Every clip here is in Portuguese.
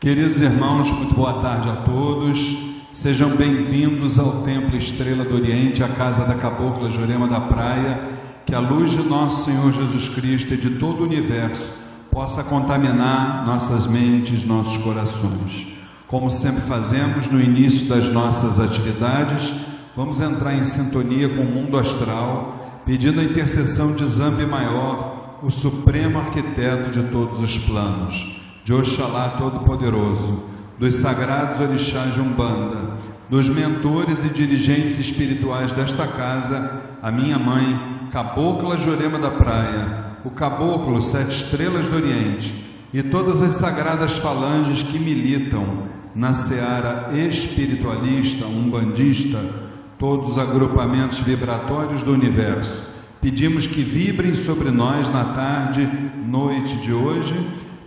Queridos irmãos, muito boa tarde a todos. Sejam bem-vindos ao Templo Estrela do Oriente, a casa da Cabocla Jurema da Praia. Que a luz de nosso Senhor Jesus Cristo e de todo o universo possa contaminar nossas mentes, nossos corações. Como sempre fazemos no início das nossas atividades, vamos entrar em sintonia com o mundo astral, pedindo a intercessão de Zambi Maior, o supremo arquiteto de todos os planos, de Oxalá Todo-Poderoso, dos sagrados orixás de Umbanda, dos mentores e dirigentes espirituais desta casa, a minha mãe, Cabocla Jurema da Praia, o Caboclo Sete Estrelas do Oriente e todas as sagradas falanges que militam na seara espiritualista, umbandista, todos os agrupamentos vibratórios do universo. Pedimos que vibrem sobre nós na tarde, noite de hoje,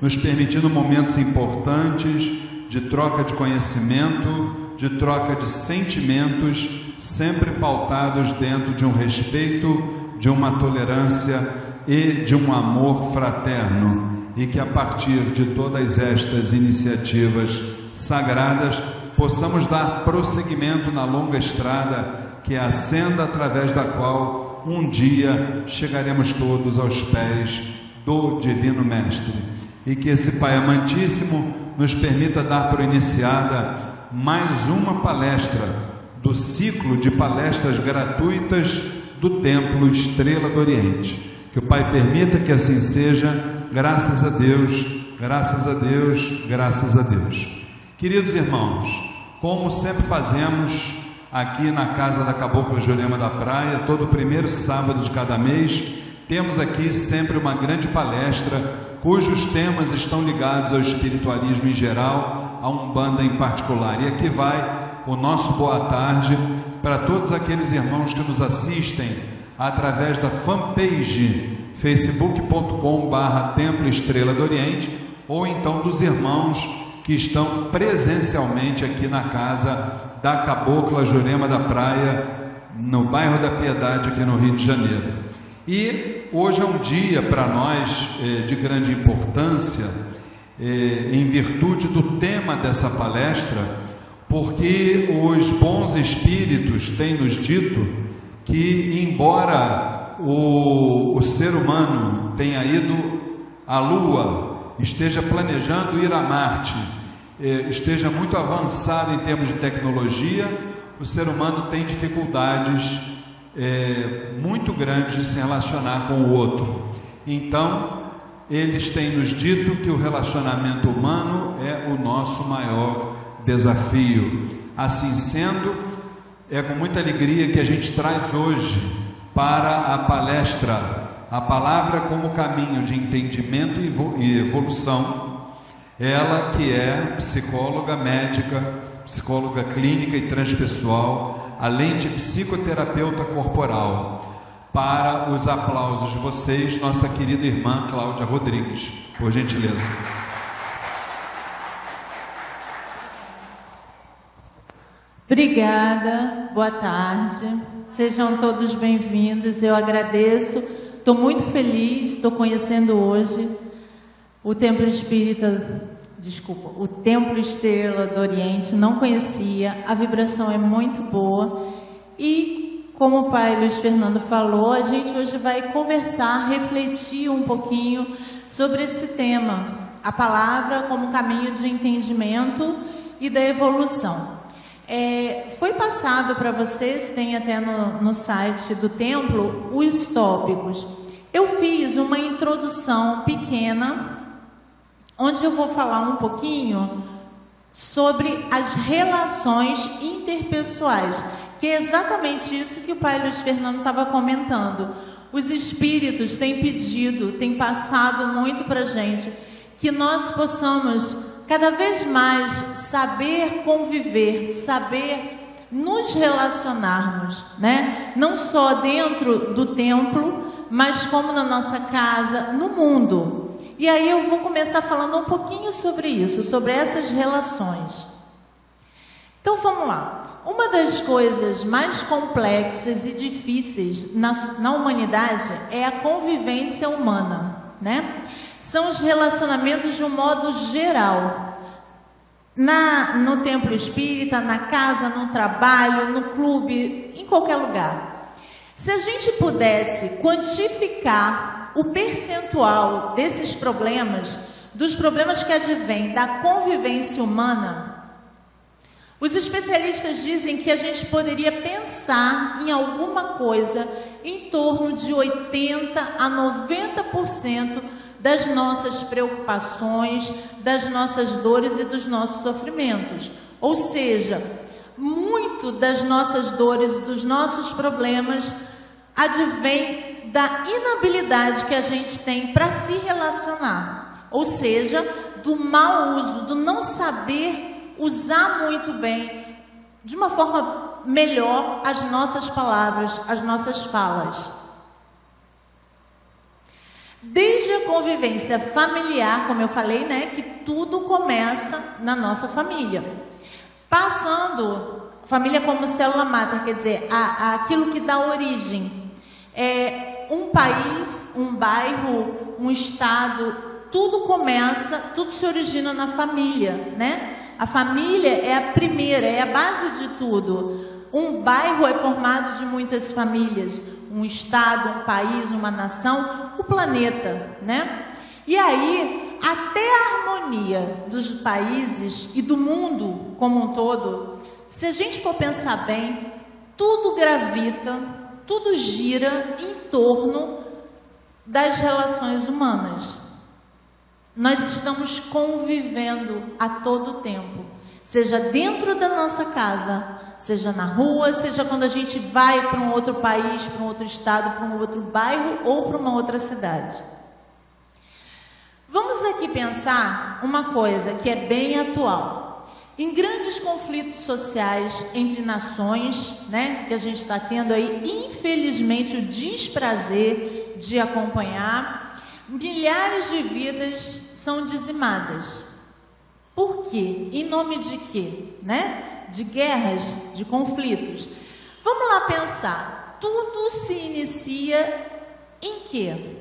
nos permitindo momentos importantes de troca de conhecimento, de troca de sentimentos, sempre pautados dentro de um respeito de uma tolerância e de um amor fraterno, e que a partir de todas estas iniciativas sagradas possamos dar prosseguimento na longa estrada que é a senda através da qual um dia chegaremos todos aos pés do Divino Mestre. E que esse Pai amantíssimo nos permita dar por iniciada mais uma palestra do ciclo de palestras gratuitas do Templo Estrela do Oriente. Que o Pai permita que assim seja, graças a Deus, graças a Deus, graças a Deus. Queridos irmãos, como sempre fazemos aqui na casa da Cabocla Jurema da Praia, todo primeiro sábado de cada mês, temos aqui sempre uma grande palestra cujos temas estão ligados ao espiritualismo em geral, a Umbanda em particular. E aqui vai o nosso boa tarde para todos aqueles irmãos que nos assistem através da fanpage facebook.com barra Templo Estrela do Oriente ou então dos irmãos que estão presencialmente aqui na casa da Cabocla Jurema da Praia, no bairro da Piedade, aqui no Rio de Janeiro. E hoje é um dia para nós eh, de grande importância, eh, em virtude do tema dessa palestra, porque os bons espíritos têm nos dito que, embora o, o ser humano tenha ido à Lua, esteja planejando ir a Marte, eh, esteja muito avançado em termos de tecnologia, o ser humano tem dificuldades é, muito grandes de se relacionar com o outro. Então, eles têm nos dito que o relacionamento humano é o nosso maior desafio. Assim sendo, é com muita alegria que a gente traz hoje para a palestra a palavra como caminho de entendimento e evolução. Ela que é psicóloga médica, psicóloga clínica e transpessoal, além de psicoterapeuta corporal. Para os aplausos de vocês, nossa querida irmã Cláudia Rodrigues, por gentileza. Obrigada, boa tarde. Sejam todos bem-vindos. Eu agradeço. Estou muito feliz, estou conhecendo hoje o Templo Espírita, desculpa, o Templo Estrela do Oriente. Não conhecia, a vibração é muito boa. E, como o pai Luiz Fernando falou, a gente hoje vai conversar, refletir um pouquinho sobre esse tema, a palavra como caminho de entendimento e da evolução. É, foi passado para vocês, tem até no, no site do templo, os tópicos. Eu fiz uma introdução pequena, onde eu vou falar um pouquinho sobre as relações interpessoais, que é exatamente isso que o pai Luiz Fernando estava comentando. Os espíritos têm pedido, têm passado muito para gente, que nós possamos cada vez mais saber conviver, saber nos relacionarmos, né? Não só dentro do templo, mas como na nossa casa, no mundo. E aí eu vou começar falando um pouquinho sobre isso, sobre essas relações. Então vamos lá. Uma das coisas mais complexas e difíceis na, na humanidade é a convivência humana, né? são os relacionamentos de um modo geral. na, no templo espírita, na casa, no trabalho, no clube, em qualquer lugar. Se a gente pudesse quantificar o percentual desses problemas, dos problemas que advêm da convivência humana, os especialistas dizem que a gente poderia pensar em alguma coisa em torno de 80 a 90% das nossas preocupações, das nossas dores e dos nossos sofrimentos. Ou seja, muito das nossas dores e dos nossos problemas advém da inabilidade que a gente tem para se relacionar. Ou seja, do mau uso, do não saber usar muito bem, de uma forma melhor, as nossas palavras, as nossas falas. Desde a convivência familiar, como eu falei, né, que tudo começa na nossa família. Passando, família como célula mater, quer dizer, a, a aquilo que dá origem. É, um país, um bairro, um estado, tudo começa, tudo se origina na família, né? A família é a primeira, é a base de tudo. Um bairro é formado de muitas famílias, um estado, um país, uma nação, o planeta, né? E aí, até a harmonia dos países e do mundo como um todo, se a gente for pensar bem, tudo gravita, tudo gira em torno das relações humanas. Nós estamos convivendo a todo tempo, seja dentro da nossa casa, seja na rua, seja quando a gente vai para um outro país, para um outro estado, para um outro bairro ou para uma outra cidade. Vamos aqui pensar uma coisa que é bem atual. Em grandes conflitos sociais entre nações, né, que a gente está tendo aí, infelizmente, o desprazer de acompanhar, milhares de vidas são dizimadas. Por quê? Em nome de quê? Né? De guerras, de conflitos. Vamos lá pensar. Tudo se inicia em quê?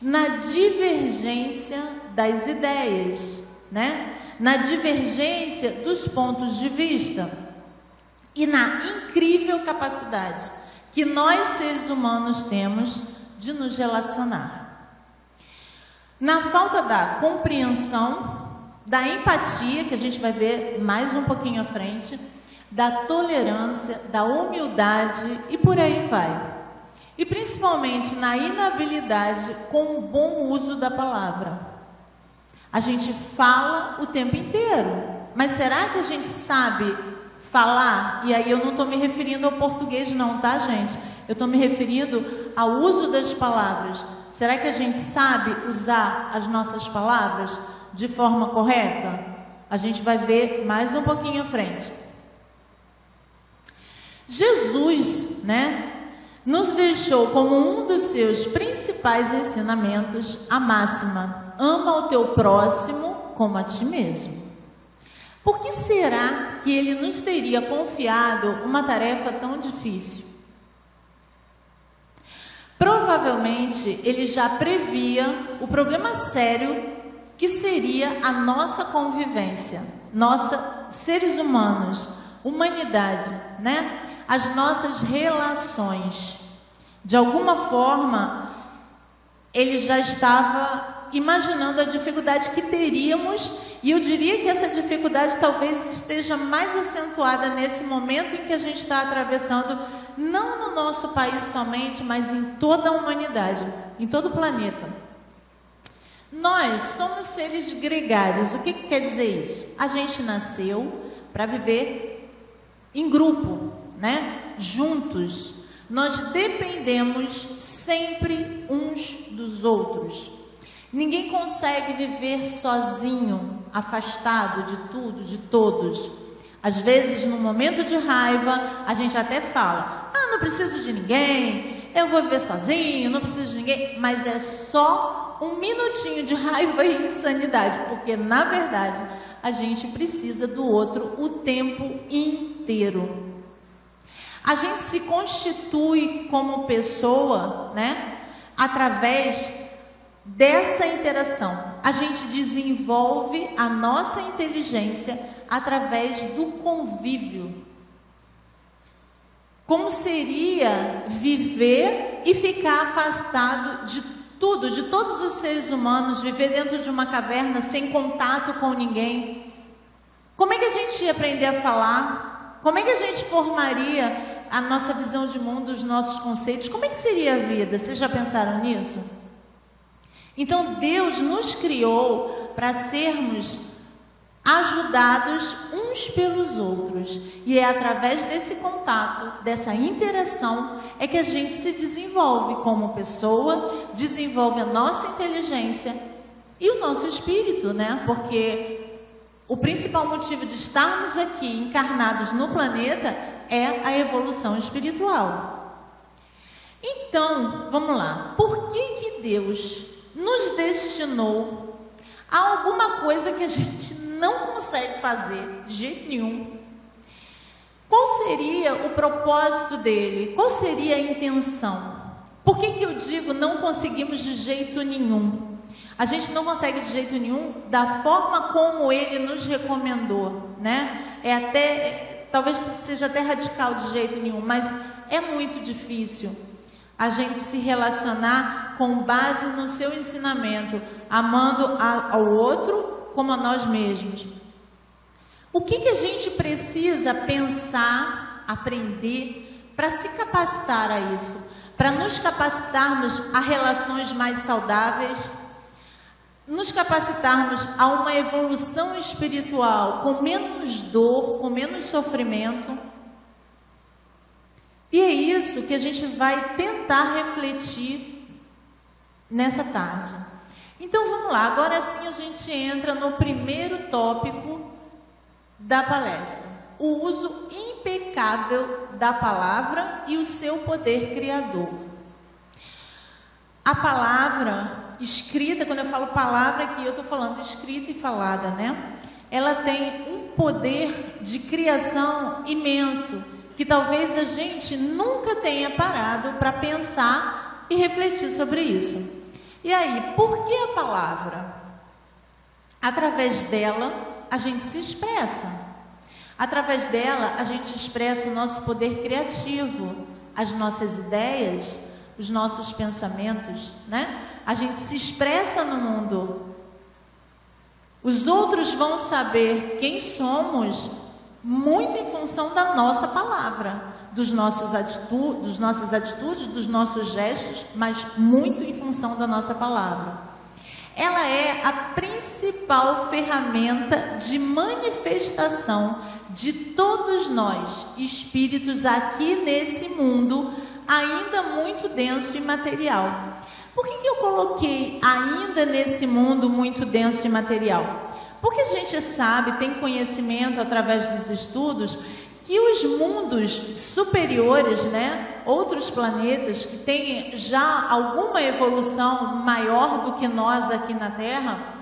Na divergência das ideias, né? Na divergência dos pontos de vista e na incrível capacidade que nós seres humanos temos de nos relacionar. Na falta da compreensão, da empatia, que a gente vai ver mais um pouquinho à frente, da tolerância, da humildade e por aí vai. E principalmente na inabilidade com o bom uso da palavra. A gente fala o tempo inteiro, mas será que a gente sabe falar? E aí eu não estou me referindo ao português, não, tá, gente? Eu estou me referindo ao uso das palavras. Será que a gente sabe usar as nossas palavras de forma correta? A gente vai ver mais um pouquinho à frente. Jesus, né, nos deixou como um dos seus principais ensinamentos a máxima: ama o teu próximo como a ti mesmo. Por que será que ele nos teria confiado uma tarefa tão difícil? Provavelmente ele já previa o problema sério que seria a nossa convivência, nossa seres humanos, humanidade, né? As nossas relações. De alguma forma, ele já estava imaginando a dificuldade que teríamos, e eu diria que essa dificuldade talvez esteja mais acentuada nesse momento em que a gente está atravessando, não no nosso país somente, mas em toda a humanidade, em todo o planeta. Nós somos seres gregários. O que, que quer dizer isso? A gente nasceu para viver em grupo, né? Juntos. Nós dependemos sempre uns dos outros. Ninguém consegue viver sozinho, afastado de tudo, de todos. Às vezes, no momento de raiva, a gente até fala: ah, não preciso de ninguém, eu vou viver sozinho, não preciso de ninguém. Mas é só um minutinho de raiva e insanidade, porque na verdade a gente precisa do outro o tempo inteiro. A gente se constitui como pessoa, né, através dessa interação, a gente desenvolve a nossa inteligência através do convívio. Como seria viver e ficar afastado de tudo, de todos os seres humanos, viver dentro de uma caverna sem contato com ninguém? Como é que a gente ia aprender a falar? Como é que a gente formaria a nossa visão de mundo, os nossos conceitos? Como é que seria a vida? Vocês já pensaram nisso? Então Deus nos criou para sermos ajudados uns pelos outros. E é através desse contato, dessa interação, é que a gente se desenvolve como pessoa, desenvolve a nossa inteligência e o nosso espírito, né? Porque o principal motivo de estarmos aqui encarnados no planeta é a evolução espiritual. Então, vamos lá. Por que que Deus nos destinou a alguma coisa que a gente não consegue fazer de jeito nenhum. Qual seria o propósito dele? Qual seria a intenção? Por que, que eu digo não conseguimos de jeito nenhum? A gente não consegue de jeito nenhum da forma como ele nos recomendou, né? É até, talvez seja até radical de jeito nenhum, mas é muito difícil a gente se relacionar com base no seu ensinamento, amando ao outro como a nós mesmos. O que, que a gente precisa pensar, aprender para se capacitar a isso? Para nos capacitarmos a relações mais saudáveis, nos capacitarmos a uma evolução espiritual com menos dor, com menos sofrimento e é isso que a gente vai tentar refletir nessa tarde. Então vamos lá, agora sim a gente entra no primeiro tópico da palestra: o uso impecável da palavra e o seu poder criador. A palavra escrita, quando eu falo palavra aqui, eu estou falando escrita e falada, né? Ela tem um poder de criação imenso que talvez a gente nunca tenha parado para pensar e refletir sobre isso. E aí, por que a palavra? Através dela, a gente se expressa. Através dela, a gente expressa o nosso poder criativo, as nossas ideias, os nossos pensamentos, né? A gente se expressa no mundo. Os outros vão saber quem somos muito em função da nossa palavra, dos nossos atitudes, dos nossas atitudes, dos nossos gestos, mas muito em função da nossa palavra. Ela é a principal ferramenta de manifestação de todos nós, espíritos aqui nesse mundo, ainda muito denso e material. Por que, que eu coloquei ainda nesse mundo muito denso e material? Porque a gente sabe, tem conhecimento através dos estudos, que os mundos superiores, né, outros planetas que têm já alguma evolução maior do que nós aqui na Terra,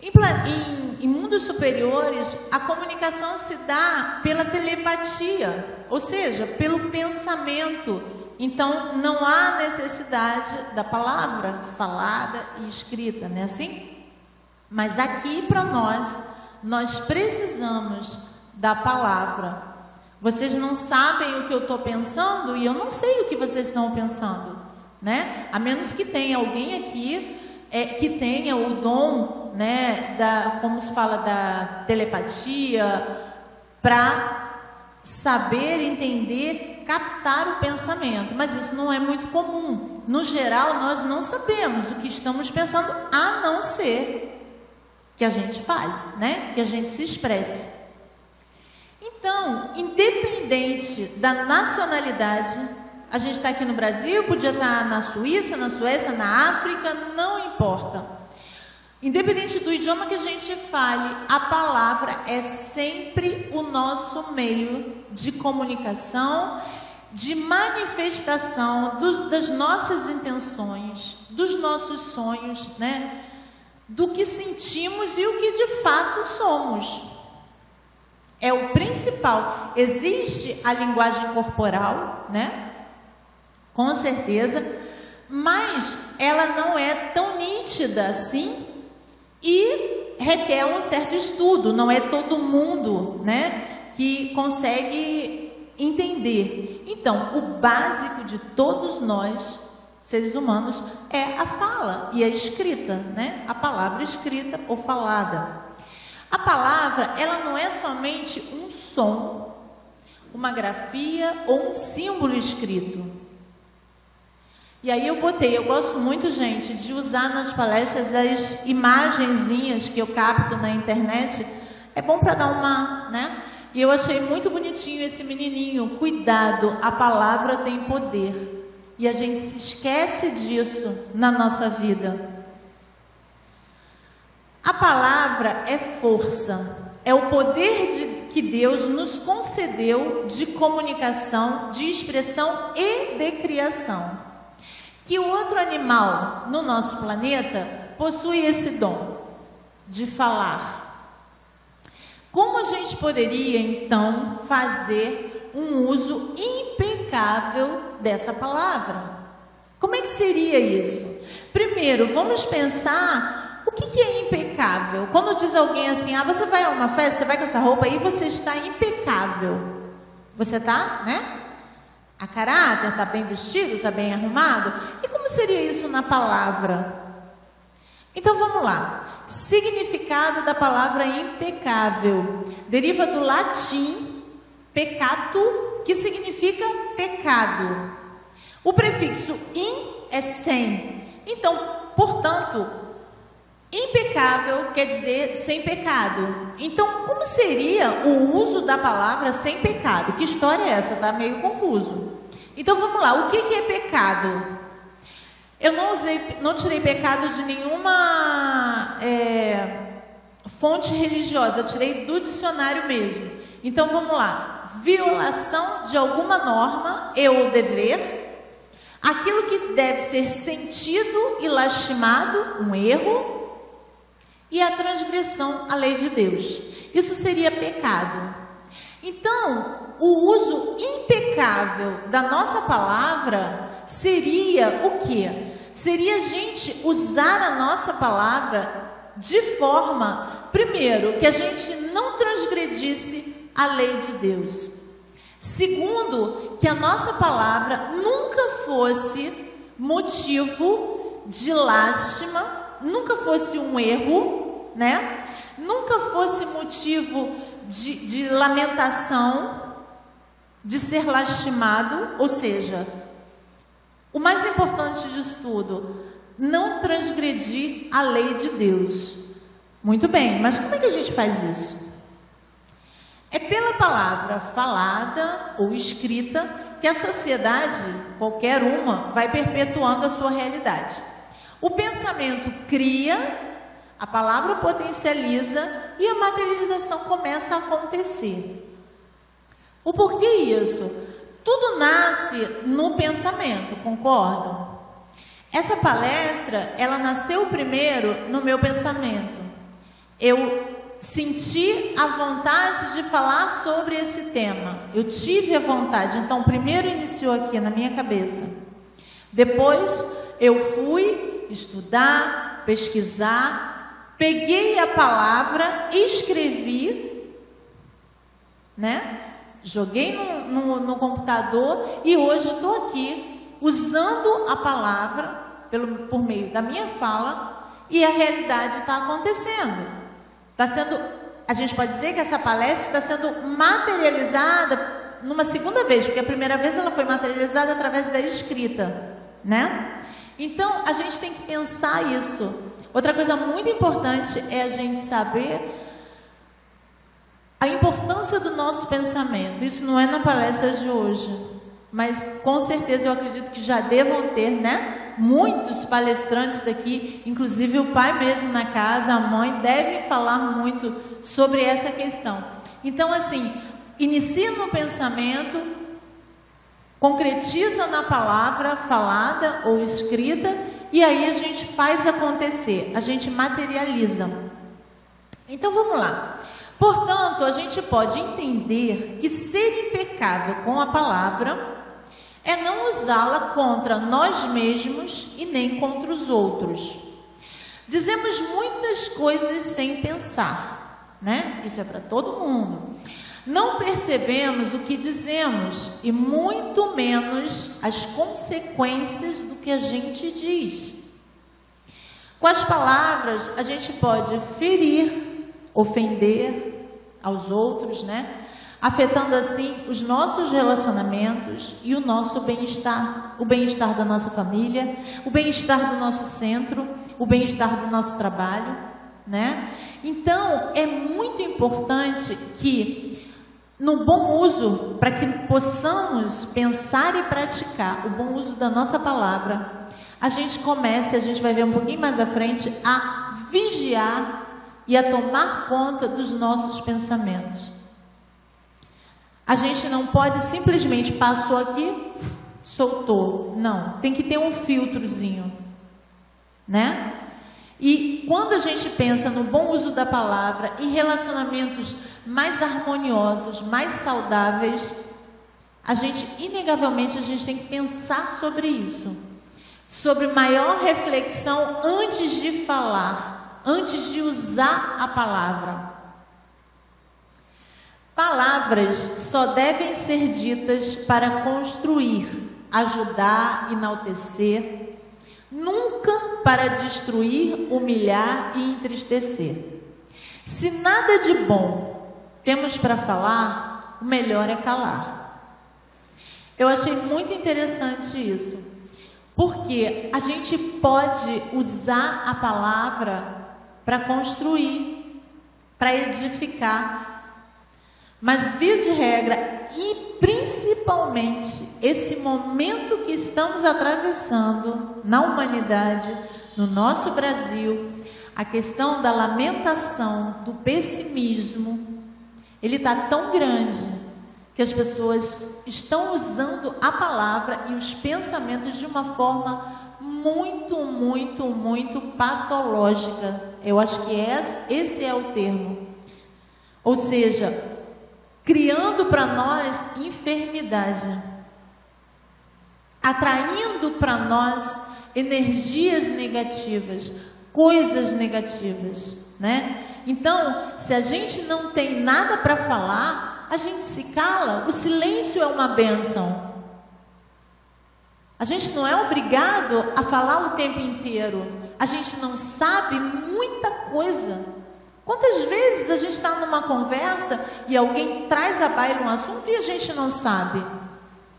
em, em, em, mundos superiores, a comunicação se dá pela telepatia, ou seja, pelo pensamento. Então, não há necessidade da palavra falada e escrita, não é assim? Mas aqui para nós, nós precisamos da palavra. Vocês não sabem o que eu estou pensando e eu não sei o que vocês estão pensando, né? A menos que tenha alguém aqui é, que tenha o dom, né, da, como se fala, da telepatia, para saber, entender, captar o pensamento. Mas isso não é muito comum. No geral, nós não sabemos o que estamos pensando, a não ser que a gente fale, né? Que a gente se expresse. Então, independente da nacionalidade, a gente está aqui no Brasil, podia estar tá na Suíça, na Suécia, na África, não importa. Independente do idioma que a gente fale, a palavra é sempre o nosso meio de comunicação, de manifestação dos, das nossas intenções, dos nossos sonhos, né? Do que sentimos e o que de fato somos. É o principal. Existe a linguagem corporal, né? Com certeza, mas ela não é tão nítida assim e requer um certo estudo, não é todo mundo, né, que consegue entender. Então, o básico de todos nós, seres humanos, é a fala e a escrita, né? A palavra escrita ou falada. A palavra, ela não é somente um som, uma grafia ou um símbolo escrito. E aí eu botei, eu gosto muito, gente, de usar nas palestras as imagenzinhas que eu capto na internet. É bom para dar uma, né? E eu achei muito bonitinho esse menininho. Cuidado, a palavra tem poder. E a gente se esquece disso na nossa vida. A palavra é força, é o poder de, que Deus nos concedeu de comunicação, de expressão e de criação. Que outro animal no nosso planeta possui esse dom de falar. Como a gente poderia então fazer um uso impecável dessa palavra? Como é que seria isso? Primeiro, vamos pensar o que, que, é impecável? Quando diz alguém assim, ah, você vai a uma festa, você vai com essa roupa aí, você está impecável. Você está, né? A caráter, está bem vestido, está bem arrumado. E como seria isso na palavra? Então vamos lá. Significado da palavra impecável deriva do latim peccato, que significa pecado. O prefixo in é sem. Então, portanto, Impecável quer dizer sem pecado. Então, como seria o uso da palavra sem pecado? Que história é essa? Está meio confuso. Então vamos lá, o que, que é pecado? Eu não usei, não tirei pecado de nenhuma é, fonte religiosa, eu tirei do dicionário mesmo. Então vamos lá, violação de alguma norma e ou dever, aquilo que deve ser sentido e lastimado, um erro, e a transgressão à lei de Deus. Isso seria pecado. Então, o uso impecável da nossa palavra seria o que? Seria a gente usar a nossa palavra de forma, primeiro, que a gente não transgredisse a lei de Deus. Segundo, que a nossa palavra nunca fosse motivo de lástima nunca fosse um erro, né? Nunca fosse motivo de, de lamentação, de ser lastimado, ou seja, o mais importante disso tudo, não transgredir a lei de Deus. Muito bem, mas como é que a gente faz isso? É pela palavra falada ou escrita que a sociedade, qualquer uma, vai perpetuando a sua realidade. O pensamento cria, a palavra potencializa e a materialização começa a acontecer. O porquê isso? Tudo nasce no pensamento, concordam? Essa palestra, ela nasceu primeiro no meu pensamento. Eu senti a vontade de falar sobre esse tema. Eu tive a vontade. Então, primeiro iniciou aqui na minha cabeça. Depois eu fui estudar, pesquisar, peguei a palavra, escrevi, né? Joguei no, no, no computador e hoje estou aqui usando a palavra pelo, por meio da minha fala e a realidade está acontecendo. Está sendo, a gente pode dizer que essa palestra está sendo materializada numa segunda vez, porque a primeira vez ela foi materializada através da escrita, né? Então, a gente tem que pensar isso. Outra coisa muito importante é a gente saber a importância do nosso pensamento. Isso não é na palestra de hoje, mas com certeza eu acredito que já devam ter, né? Muitos palestrantes aqui, inclusive o pai mesmo na casa, a mãe, devem falar muito sobre essa questão. Então, assim, inicia no pensamento, concretiza na palavra falada ou escrita e aí a gente faz acontecer, a gente materializa. Então vamos lá. Portanto, a gente pode entender que ser impecável com a palavra é não usá-la contra nós mesmos e nem contra os outros. Dizemos muitas coisas sem pensar, né? Isso é para todo mundo. Não percebemos o que dizemos e muito menos as consequências do que a gente diz. Com as palavras, a gente pode ferir, ofender aos outros, né? Afetando assim os nossos relacionamentos e o nosso bem-estar, o bem-estar da nossa família, o bem-estar do nosso centro, o bem-estar do nosso trabalho, né? Então, é muito importante que no bom uso, para que possamos pensar e praticar o bom uso da nossa palavra, a gente comece, a gente vai ver um pouquinho mais à frente, a vigiar e a tomar conta dos nossos pensamentos. A gente não pode simplesmente passou aqui, soltou. Não, tem que ter um filtrozinho, né? E quando a gente pensa no bom uso da palavra, em relacionamentos mais harmoniosos, mais saudáveis, a gente, inegavelmente, a gente tem que pensar sobre isso sobre maior reflexão antes de falar, antes de usar a palavra. Palavras só devem ser ditas para construir, ajudar, enaltecer, nunca para destruir, humilhar e entristecer. Se nada de bom temos para falar, o melhor é calar. Eu achei muito interessante isso. Porque a gente pode usar a palavra para construir, para edificar. Mas, via de regra, e principalmente esse momento que estamos atravessando na humanidade, no nosso Brasil, a questão da lamentação, do pessimismo, ele está tão grande que as pessoas estão usando a palavra e os pensamentos de uma forma muito, muito, muito patológica. Eu acho que esse é o termo. Ou seja, criando para nós enfermidade, atraindo para nós energias negativas, coisas negativas, né? Então, se a gente não tem nada para falar, a gente se cala, o silêncio é uma benção. A gente não é obrigado a falar o tempo inteiro. A gente não sabe muita coisa. Quantas vezes a gente está numa conversa e alguém traz a baila um assunto e a gente não sabe?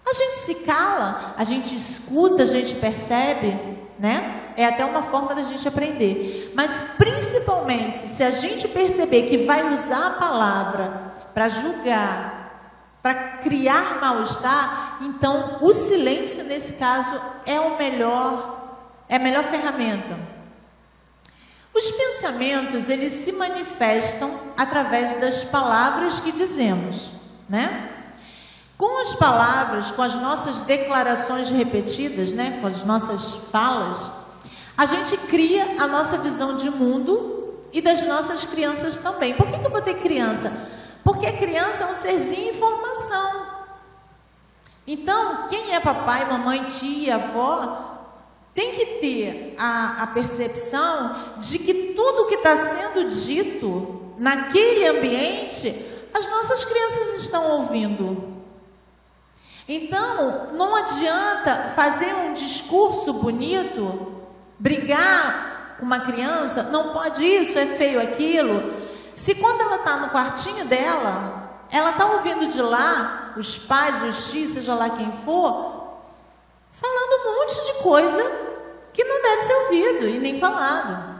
A gente se cala, a gente escuta, a gente percebe, né? É até uma forma da gente aprender. Mas principalmente se a gente perceber que vai usar a palavra para julgar, para criar mal-estar, então o silêncio nesse caso é o melhor, é a melhor ferramenta. Os pensamentos, eles se manifestam através das palavras que dizemos, né? Com as palavras, com as nossas declarações repetidas, né, com as nossas falas, a gente cria a nossa visão de mundo e das nossas crianças também. Por que, que eu botei criança? Porque a criança é um serzinho em formação. Então, quem é papai, mamãe, tia, avó, tem que ter a, a percepção de que tudo que está sendo dito naquele ambiente, as nossas crianças estão ouvindo. Então, não adianta fazer um discurso bonito, brigar com uma criança, não pode isso, é feio aquilo. Se quando ela está no quartinho dela, ela está ouvindo de lá os pais, os tios, seja lá quem for, falando um monte de coisa que não deve ser ouvido e nem falado.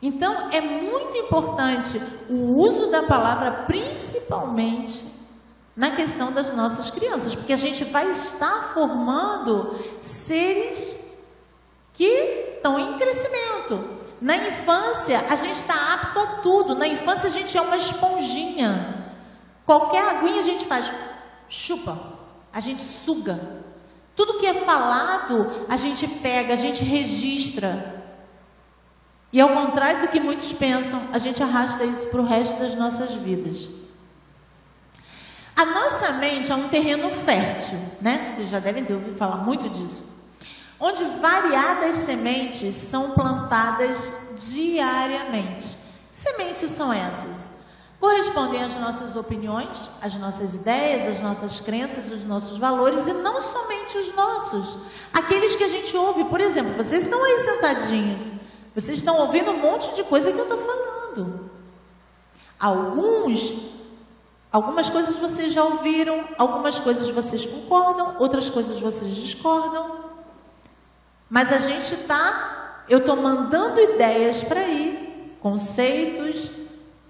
Então, é muito importante o uso da palavra, principalmente na questão das nossas crianças, porque a gente vai estar formando seres que estão em crescimento. Na infância, a gente está apto a tudo. Na infância, a gente é uma esponjinha. Qualquer aguinha a gente faz, chupa, a gente suga. Tudo que é falado, a gente pega, a gente registra. E ao contrário do que muitos pensam, a gente arrasta isso para o resto das nossas vidas. A nossa mente é um terreno fértil, né? Vocês já devem ter ouvido falar muito disso. onde variadas sementes são plantadas diariamente. Sementes são essas? Correspondem às nossas opiniões, às nossas ideias, às nossas crenças, os nossos valores e não somente os nossos, aqueles que a gente ouve. Por exemplo, vocês estão aí sentadinhos, vocês estão ouvindo um monte de coisa que eu estou falando. Alguns, algumas coisas vocês já ouviram, algumas coisas vocês concordam, outras coisas vocês discordam. Mas a gente está, eu estou mandando ideias para aí, conceitos,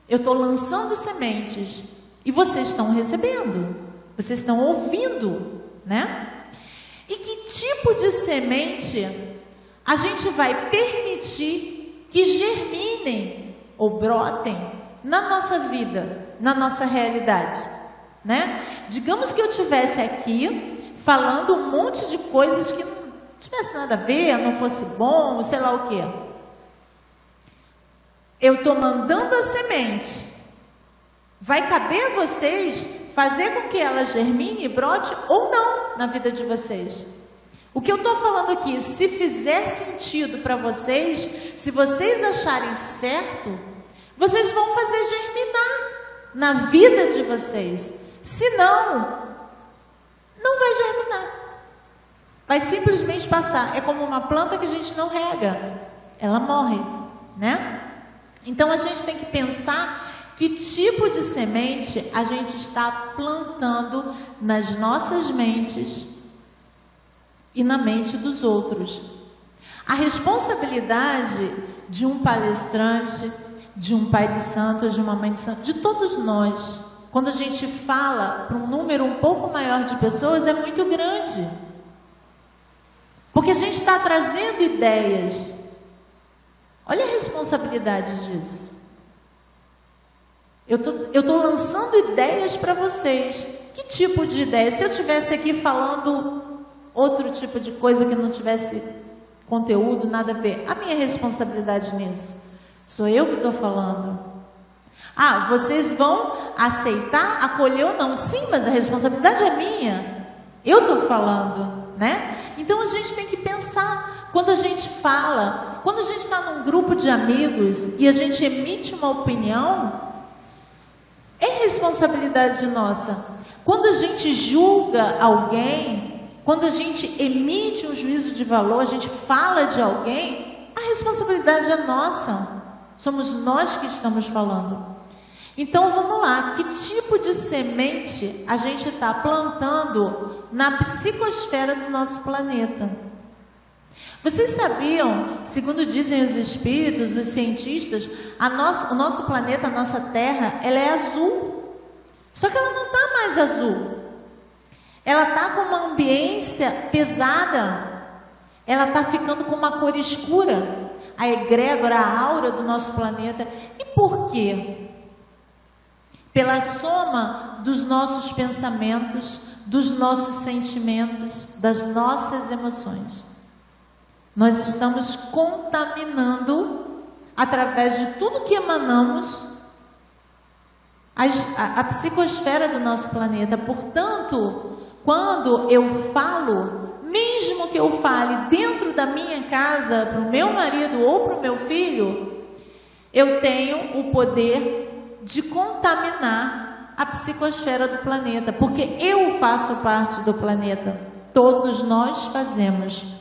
eu estou lançando sementes e vocês estão recebendo, vocês estão ouvindo, né? E que tipo de semente a gente vai permitir que germinem ou brotem na nossa vida, na nossa realidade, né? Digamos que eu tivesse aqui falando um monte de coisas que tivesse nada a ver, não fosse bom, sei lá o quê. Eu estou mandando a semente. Vai caber a vocês fazer com que ela germine e brote ou não na vida de vocês. O que eu estou falando aqui, se fizer sentido para vocês, se vocês acharem certo, vocês vão fazer germinar na vida de vocês. Se não, não vai germinar. Vai simplesmente passar. É como uma planta que a gente não rega, ela morre, né? Então a gente tem que pensar que tipo de semente a gente está plantando nas nossas mentes e na mente dos outros. A responsabilidade de um palestrante, de um pai de santo, de uma mãe de santo, de todos nós, quando a gente fala para um número um pouco maior de pessoas, é muito grande. Porque a gente está trazendo ideias. Olha a responsabilidade disso. Eu tô, estou lançando ideias para vocês. Que tipo de ideia? Se eu tivesse aqui falando outro tipo de coisa que não tivesse conteúdo, nada a ver, a minha responsabilidade nisso? Sou eu que estou falando. Ah, vocês vão aceitar, acolher ou não? Sim, mas a responsabilidade é minha. Eu estou falando né? Então a gente tem que pensar quando a gente fala, quando a gente está num grupo de amigos e a gente emite uma opinião, é responsabilidade nossa. Quando a gente julga alguém, quando a gente emite um juízo de valor, a gente fala de alguém, a responsabilidade é nossa. Somos nós que estamos falando. Então vamos lá, que tipo de semente a gente está plantando na psicosfera do nosso planeta? Vocês sabiam, segundo dizem os espíritos, os cientistas, nossa, o nosso planeta, a nossa Terra, ela é azul. Só que ela não está mais azul. Ela está com uma ambiência pesada. Ela está ficando com uma cor escura. A egrégora, a aura do nosso planeta. E por quê? pela soma dos nossos pensamentos, dos nossos sentimentos, das nossas emoções. Nós estamos contaminando, através de tudo que emanamos, a, a, psicosfera do nosso planeta. Portanto, quando eu falo, mesmo que eu fale dentro da minha casa, para o meu marido ou para o meu filho, eu tenho o poder de contaminar a psicosfera do planeta, porque eu faço parte do planeta, todos nós fazemos.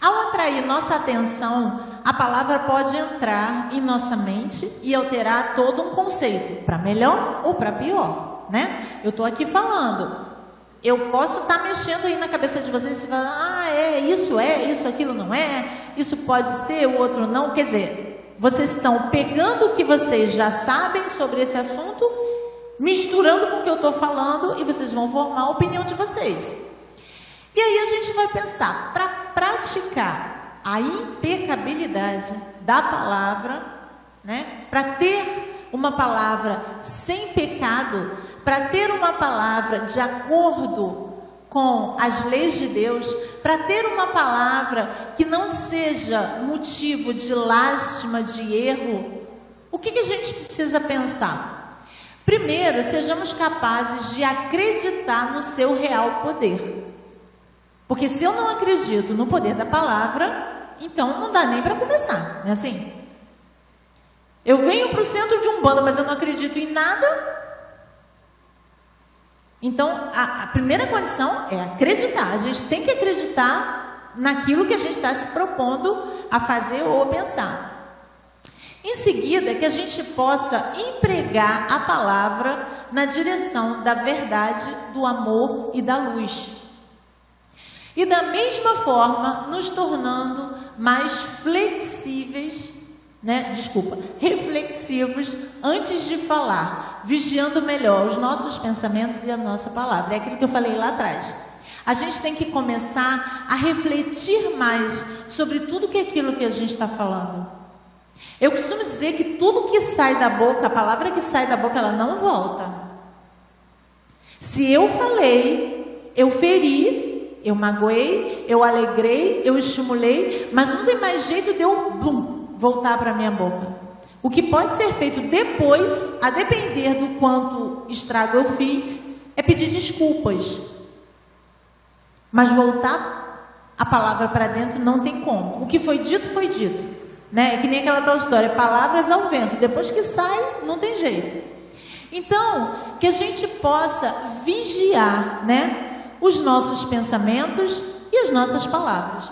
Ao atrair nossa atenção, a palavra pode entrar em nossa mente e alterar todo um conceito, para melhor ou para pior, né? Eu estou aqui falando, eu posso estar tá mexendo aí na cabeça de vocês e falar, ah, é, isso é, isso, aquilo não é, isso pode ser, o outro não. Quer dizer, vocês estão pegando o que vocês já sabem sobre esse assunto, misturando com o que eu estou falando e vocês vão formar a opinião de vocês. E aí a gente vai pensar, para praticar a impecabilidade da palavra, né? Para ter uma palavra sem pecado, para ter uma palavra de acordo com as leis de Deus, para ter uma palavra que não seja motivo de lástima, de erro, o que, que a gente precisa pensar? Primeiro, sejamos capazes de acreditar no seu real poder. Porque se eu não acredito no poder da palavra, então não dá nem para começar, não é assim? Eu venho para o centro de um bando, mas eu não acredito em nada. Então, a, a primeira condição é acreditar. A gente tem que acreditar naquilo que a gente está se propondo a fazer ou a pensar. Em seguida, que a gente possa empregar a palavra na direção da verdade, do amor e da luz. E da mesma forma, nos tornando mais flexíveis, né? Desculpa, reflexivos antes de falar, vigiando melhor os nossos pensamentos e a nossa palavra. É aquilo que eu falei lá atrás. A gente tem que começar a refletir mais sobre tudo que é aquilo que a gente está falando. Eu costumo dizer que tudo que sai da boca, a palavra que sai da boca, ela não volta. Se eu falei, eu feri, eu magoei, eu alegrei, eu estimulei, mas não tem mais jeito de eu voltar para minha boca. O que pode ser feito depois, a depender do quanto estrago eu fiz, é pedir desculpas. Mas voltar a palavra para dentro não tem como. O que foi dito, foi dito. Né? É que nem aquela tal história, palavras ao vento. Depois que sai, não tem jeito. Então, que a gente possa vigiar, né, os nossos pensamentos e as nossas palavras.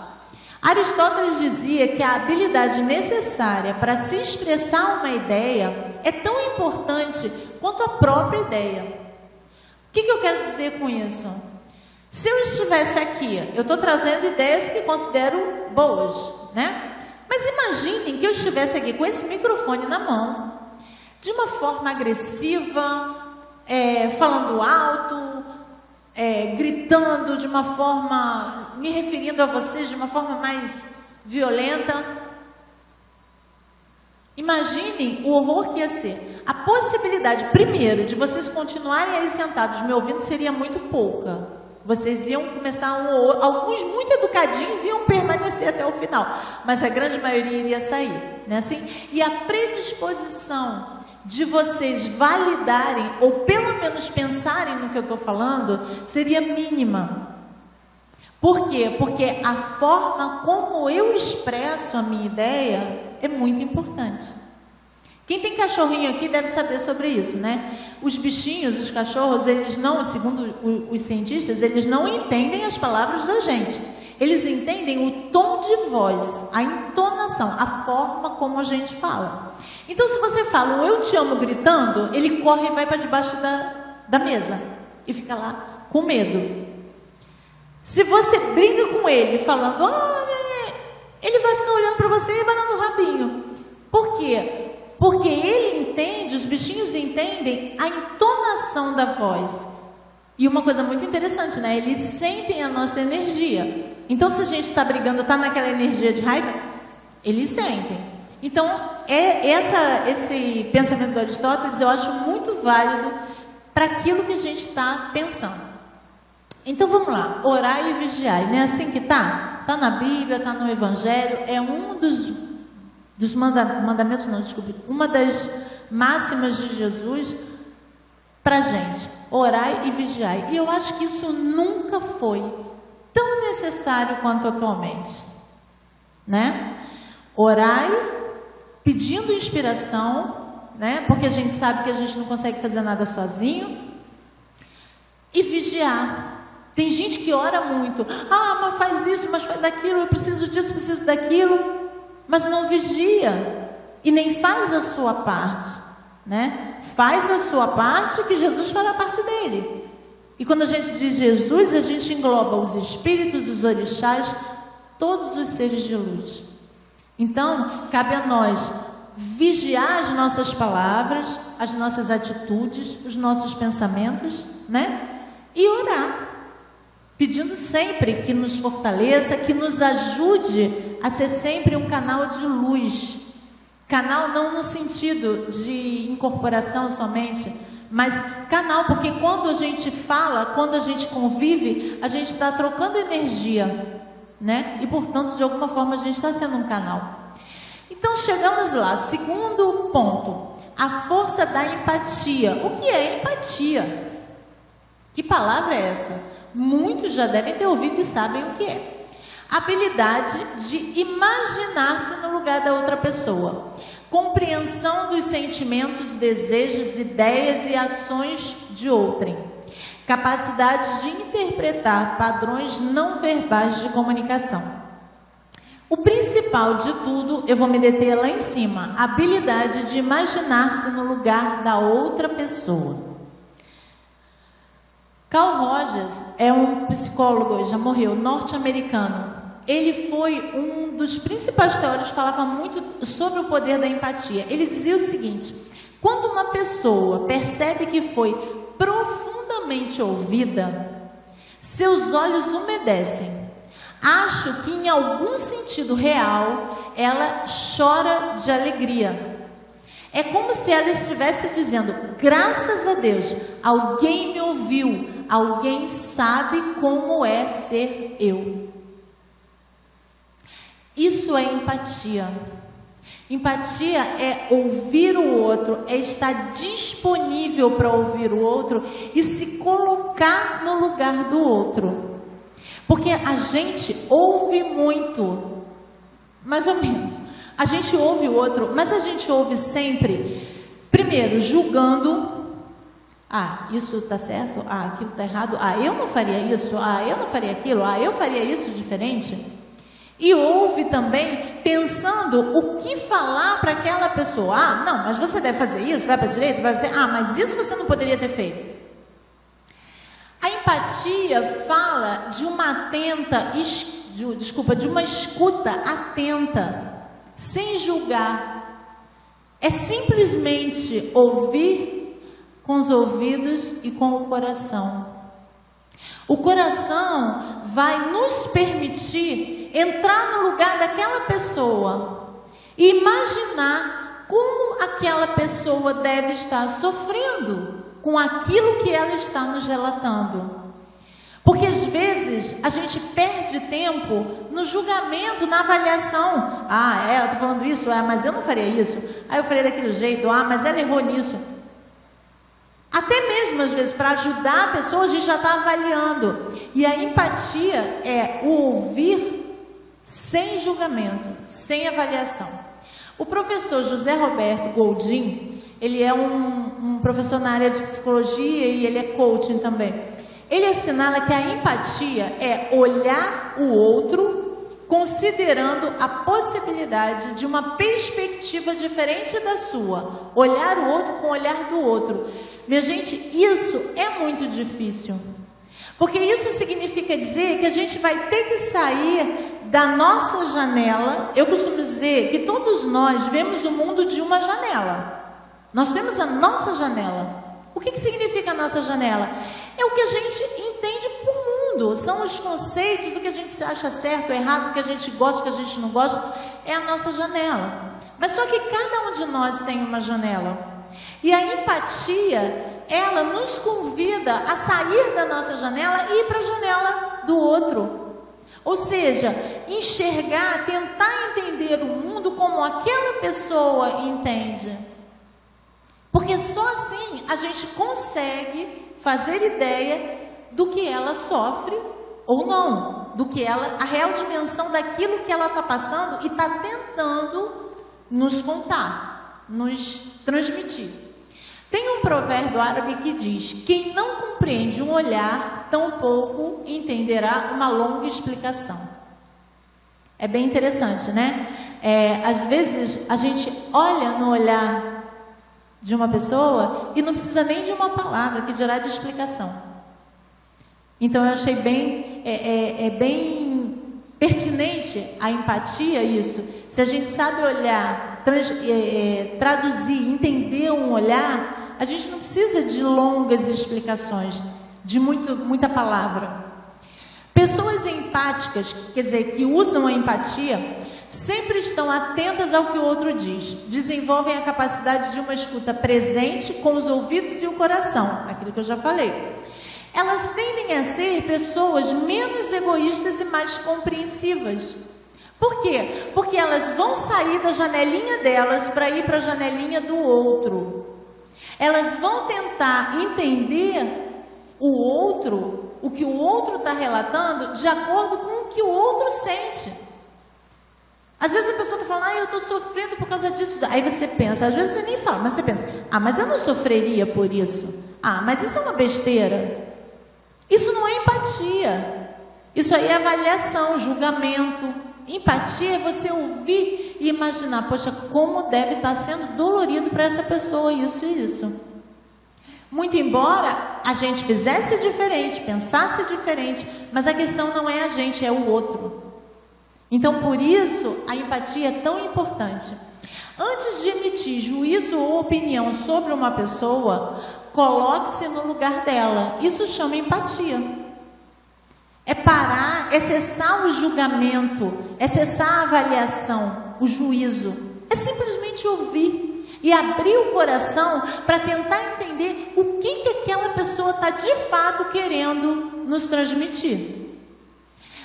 Aristóteles dizia que a habilidade necessária para se expressar uma ideia é tão importante quanto a própria ideia. O que, que eu quero dizer com isso? Se eu estivesse aqui, eu estou trazendo ideias que considero boas, né? Mas imaginem que eu estivesse aqui com esse microfone na mão, de uma forma agressiva, é, falando alto, é, gritando de uma forma, me referindo a vocês de uma forma mais violenta. Imaginem o horror que ia ser. A possibilidade, primeiro, de vocês continuarem aí sentados me ouvindo seria muito pouca. Vocês iam começar um alguns muito educadinhos iam permanecer até o final, mas a grande maioria iria sair, né? Assim, e a predisposição de vocês validarem ou pelo menos pensarem no que eu estou falando seria mínima. Por quê? Porque a forma como eu expresso a minha ideia é muito importante. Quem tem cachorrinho aqui deve saber sobre isso, né? Os bichinhos, os cachorros, eles não, segundo os cientistas, eles não entendem as palavras da gente. Eles entendem o tom de voz, a entonação, a forma como a gente fala. Então, se você fala eu te amo gritando, ele corre e vai para debaixo da, da mesa e fica lá com medo. Se você briga com ele falando, ele vai ficar olhando para você e banando o rabinho. Por quê? Porque ele entende, os bichinhos entendem a entonação da voz. E uma coisa muito interessante, né? Eles sentem a nossa energia. Então, se a gente está brigando, está naquela energia de raiva, eles sentem. Então, é essa, esse pensamento do Aristóteles eu acho muito válido para aquilo que a gente está pensando. Então vamos lá, orar e vigiar. Não é assim que tá? Está na Bíblia, está no Evangelho, é um dos dos manda, mandamentos, não, desculpe, uma das máximas de Jesus para gente, orai e vigiai. E eu acho que isso nunca foi tão necessário quanto atualmente, né? Orai, pedindo inspiração, né? Porque a gente sabe que a gente não consegue fazer nada sozinho, e vigiar. Tem gente que ora muito, ah, mas faz isso, mas faz aquilo, eu preciso disso, preciso daquilo mas não vigia e nem faz a sua parte, né? Faz a sua parte que Jesus fará a parte dele. E quando a gente diz Jesus, a gente engloba os espíritos, os orixás, todos os seres de luz. Então, cabe a nós vigiar as nossas palavras, as nossas atitudes, os nossos pensamentos, né? E orar pedindo sempre que nos fortaleça, que nos ajude a ser sempre um canal de luz. Canal não no sentido de incorporação somente, mas canal, porque quando a gente fala, quando a gente convive, a gente está trocando energia, né? E portanto, de alguma forma, a gente está sendo um canal. Então chegamos lá, segundo ponto, a força da empatia. O que é empatia? Que palavra é essa? Muito muitos já devem ter ouvido e sabem o que é. Habilidade de imaginar-se no lugar da outra pessoa. Compreensão dos sentimentos, desejos, ideias e ações de outrem. Capacidade de interpretar padrões não verbais de comunicação. O principal de tudo, eu vou me deter lá em cima, habilidade de imaginar-se no lugar da outra pessoa. Carl Rogers é um psicólogo, já morreu, norte-americano. Ele foi um dos principais teóricos, falava muito sobre o poder da empatia. Ele dizia o seguinte: quando uma pessoa percebe que foi profundamente ouvida, seus olhos umedecem Acho que em algum sentido real ela chora de alegria. É como se ela estivesse dizendo: graças a Deus, alguém me ouviu, alguém sabe como é ser eu. Isso é empatia. Empatia é ouvir o outro, é estar disponível para ouvir o outro e se colocar no lugar do outro. Porque a gente ouve muito, mais ou menos. A gente ouve o outro, mas a gente ouve sempre, primeiro, julgando. Ah, isso está certo? Ah, aquilo está errado? Ah, eu não faria isso? Ah, eu não faria aquilo? Ah, eu faria isso diferente? E ouve também pensando o que falar para aquela pessoa. Ah, não, mas você deve fazer isso, vai para a direita, vai fazer. Ah, mas isso você não poderia ter feito. A empatia fala de uma atenta, de, desculpa, de uma escuta atenta, sem julgar. É simplesmente ouvir com os ouvidos e com o coração. O coração vai nos permitir entrar no lugar daquela pessoa e imaginar como aquela pessoa deve estar sofrendo com aquilo que ela está nos relatando. Porque às vezes a gente perde tempo no julgamento, na avaliação. Ah, ela está falando isso, ah, mas eu não faria isso. Ah, eu faria daquele jeito, ah, mas ela errou nisso. Até mesmo às vezes para ajudar a pessoa, a gente já está avaliando. E a empatia é o ouvir sem julgamento, sem avaliação. O professor José Roberto Goldin, ele é um, um professor na área de psicologia e ele é coaching também. Ele assinala que a empatia é olhar o outro considerando a possibilidade de uma perspectiva diferente da sua, olhar o outro com o olhar do outro. Minha gente, isso é muito difícil. Porque isso significa dizer que a gente vai ter que sair da nossa janela. Eu costumo dizer que todos nós vemos o mundo de uma janela. Nós temos a nossa janela. O que, que significa a nossa janela? É o que a gente entende por mundo, são os conceitos, o que a gente acha certo, errado, o que a gente gosta, o que a gente não gosta, é a nossa janela. Mas só que cada um de nós tem uma janela. E a empatia, ela nos convida a sair da nossa janela e ir para a janela do outro. Ou seja, enxergar, tentar entender o mundo como aquela pessoa entende. Porque só assim a gente consegue fazer ideia do que ela sofre ou não, do que ela, a real dimensão daquilo que ela está passando e está tentando nos contar, nos transmitir. Tem um provérbio árabe que diz: quem não compreende um olhar, tampouco entenderá uma longa explicação. É bem interessante, né? É, às vezes a gente olha no olhar de uma pessoa e não precisa nem de uma palavra, que dirá de explicação. Então eu achei bem, é, é, é bem pertinente a empatia isso. Se a gente sabe olhar, trans, é, é, traduzir, entender um olhar, a gente não precisa de longas explicações, de muito, muita palavra. Pessoas empáticas, quer dizer, que usam a empatia, sempre estão atentas ao que o outro diz, desenvolvem a capacidade de uma escuta presente com os ouvidos e o coração, aquilo que eu já falei. Elas tendem a ser pessoas menos egoístas e mais compreensivas. Por quê? Porque elas vão sair da janelinha delas para ir para a janelinha do outro. Elas vão tentar entender o outro o que o outro está relatando de acordo com o que o outro sente. Às vezes a pessoa está falando, ah, eu estou sofrendo por causa disso. Aí você pensa, às vezes você nem fala, mas você pensa, ah, mas eu não sofreria por isso. Ah, mas isso é uma besteira. Isso não é empatia. Isso aí é avaliação, julgamento. Empatia é você ouvir e imaginar, poxa, como deve estar sendo dolorido para essa pessoa isso e isso. Muito embora a gente fizesse diferente, pensasse diferente, mas a questão não é a gente, é o outro. Então, por isso, a empatia é tão importante. Antes de emitir juízo ou opinião sobre uma pessoa, coloque-se no lugar dela. Isso chama empatia. É parar, é cessar o julgamento, é cessar a avaliação, o juízo. É simplesmente ouvir e abrir o coração para tentar entender o que, que aquela pessoa está de fato querendo nos transmitir.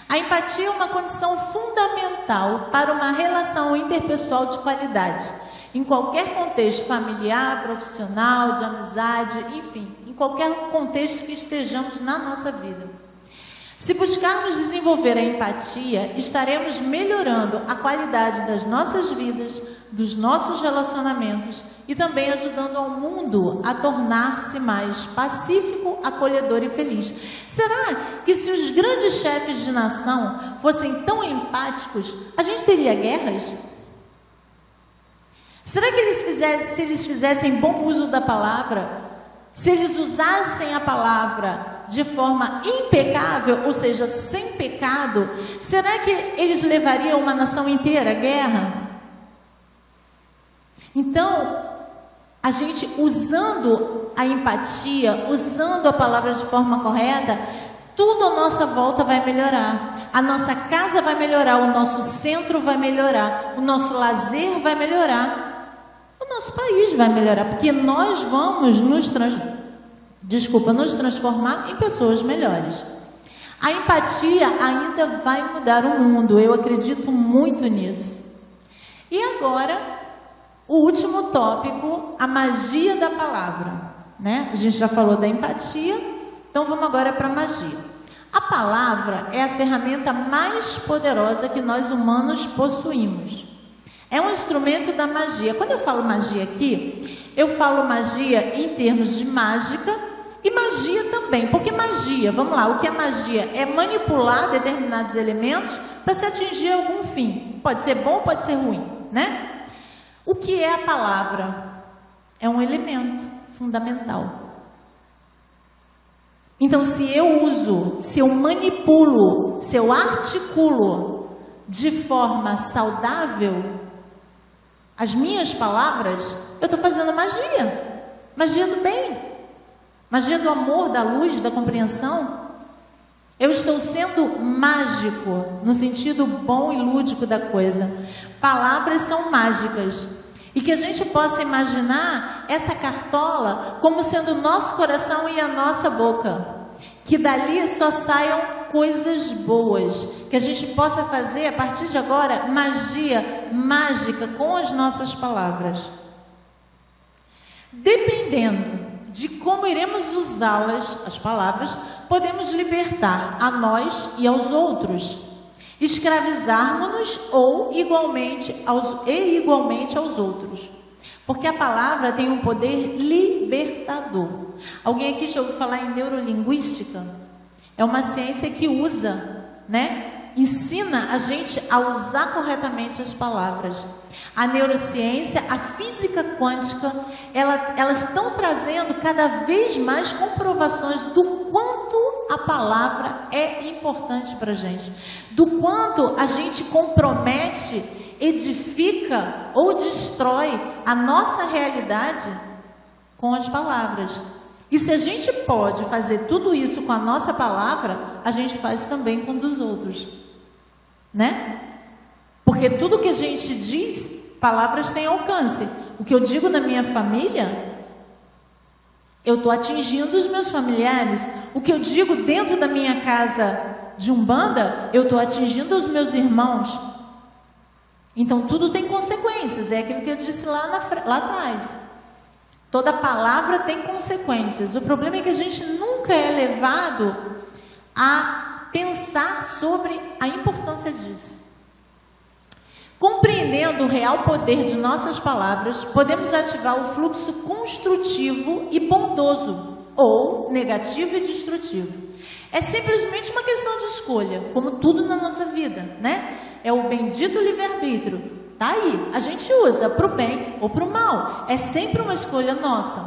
A empatia é uma condição fundamental para uma relação interpessoal de qualidade, em qualquer contexto familiar, profissional, de amizade, enfim, em qualquer contexto que estejamos na nossa vida. Se buscarmos desenvolver a empatia, estaremos melhorando a qualidade das nossas vidas, dos nossos relacionamentos e também ajudando ao mundo a tornar-se mais pacífico, acolhedor e feliz. Será que se os grandes chefes de nação fossem tão empáticos, a gente teria guerras? Será que eles fizessem, se eles fizessem bom uso da palavra, se eles usassem a palavra de forma impecável, ou seja, sem pecado, será que eles levariam uma nação inteira à guerra? Então, a gente usando a empatia, usando a palavra de forma correta, tudo à nossa volta vai melhorar. A nossa casa vai melhorar, o nosso centro vai melhorar, o nosso lazer vai melhorar o nosso país vai melhorar, porque nós vamos nos, trans... Desculpa, nos transformar em pessoas melhores. A empatia ainda vai mudar o mundo, eu acredito muito nisso. E agora, o último tópico, a magia da palavra. Né? A gente já falou da empatia, então vamos agora para a magia. A palavra é a ferramenta mais poderosa que nós humanos possuímos. É um instrumento da magia. Quando eu falo magia aqui, eu falo magia em termos de mágica também. Porque magia, vamos lá, o que é magia? É manipular determinados elementos para se atingir algum fim. Pode ser bom, pode ser ruim, né? O que é a palavra? É um elemento fundamental. Então, se eu uso, se eu manipulo, se eu articulo de forma saudável, as minhas palavras, eu estou fazendo magia. Magia do bem. Magia do amor, da luz, da compreensão. Eu estou sendo mágico, no sentido bom e lúdico da coisa. Palavras são mágicas. E que a gente possa imaginar essa cartola como sendo o nosso coração e a nossa boca. Que dali só saiam coisas boas, que a gente possa fazer a partir de agora magia mágica com as nossas palavras. Dependendo de como iremos usá-las, as palavras, podemos libertar a nós e aos outros, escravizarmos-nos ou igualmente aos, e igualmente aos outros. Porque a palavra tem um poder libertador. Alguém aqui já ouviu falar em neurolinguística? É uma ciência que usa, né? Ensina a gente a usar corretamente as palavras. A neurociência, a física quântica, ela, elas estão trazendo cada vez mais comprovações do quanto a palavra é importante para a gente, do quanto a gente compromete, edifica ou destrói a nossa realidade com as palavras. E se a gente pode fazer tudo isso com a nossa palavra, a gente faz também com dos outros. Né? Porque tudo que a gente diz, palavras têm alcance. O que eu digo na minha família, eu estou atingindo os meus familiares. O que eu digo dentro da minha casa de Umbanda, eu estou atingindo os meus irmãos. Então tudo tem consequências, é aquilo que eu disse lá, na, lá atrás. Toda palavra tem consequências. O problema é que a gente nunca é levado a pensar sobre a importância disso. Compreendendo o real poder de nossas palavras, podemos ativar o fluxo construtivo e bondoso, ou negativo e destrutivo. É simplesmente uma questão de escolha, como tudo na nossa vida, né? É o bendito livre-arbítrio. Tá aí, a gente usa para o bem ou para o mal. É sempre uma escolha nossa.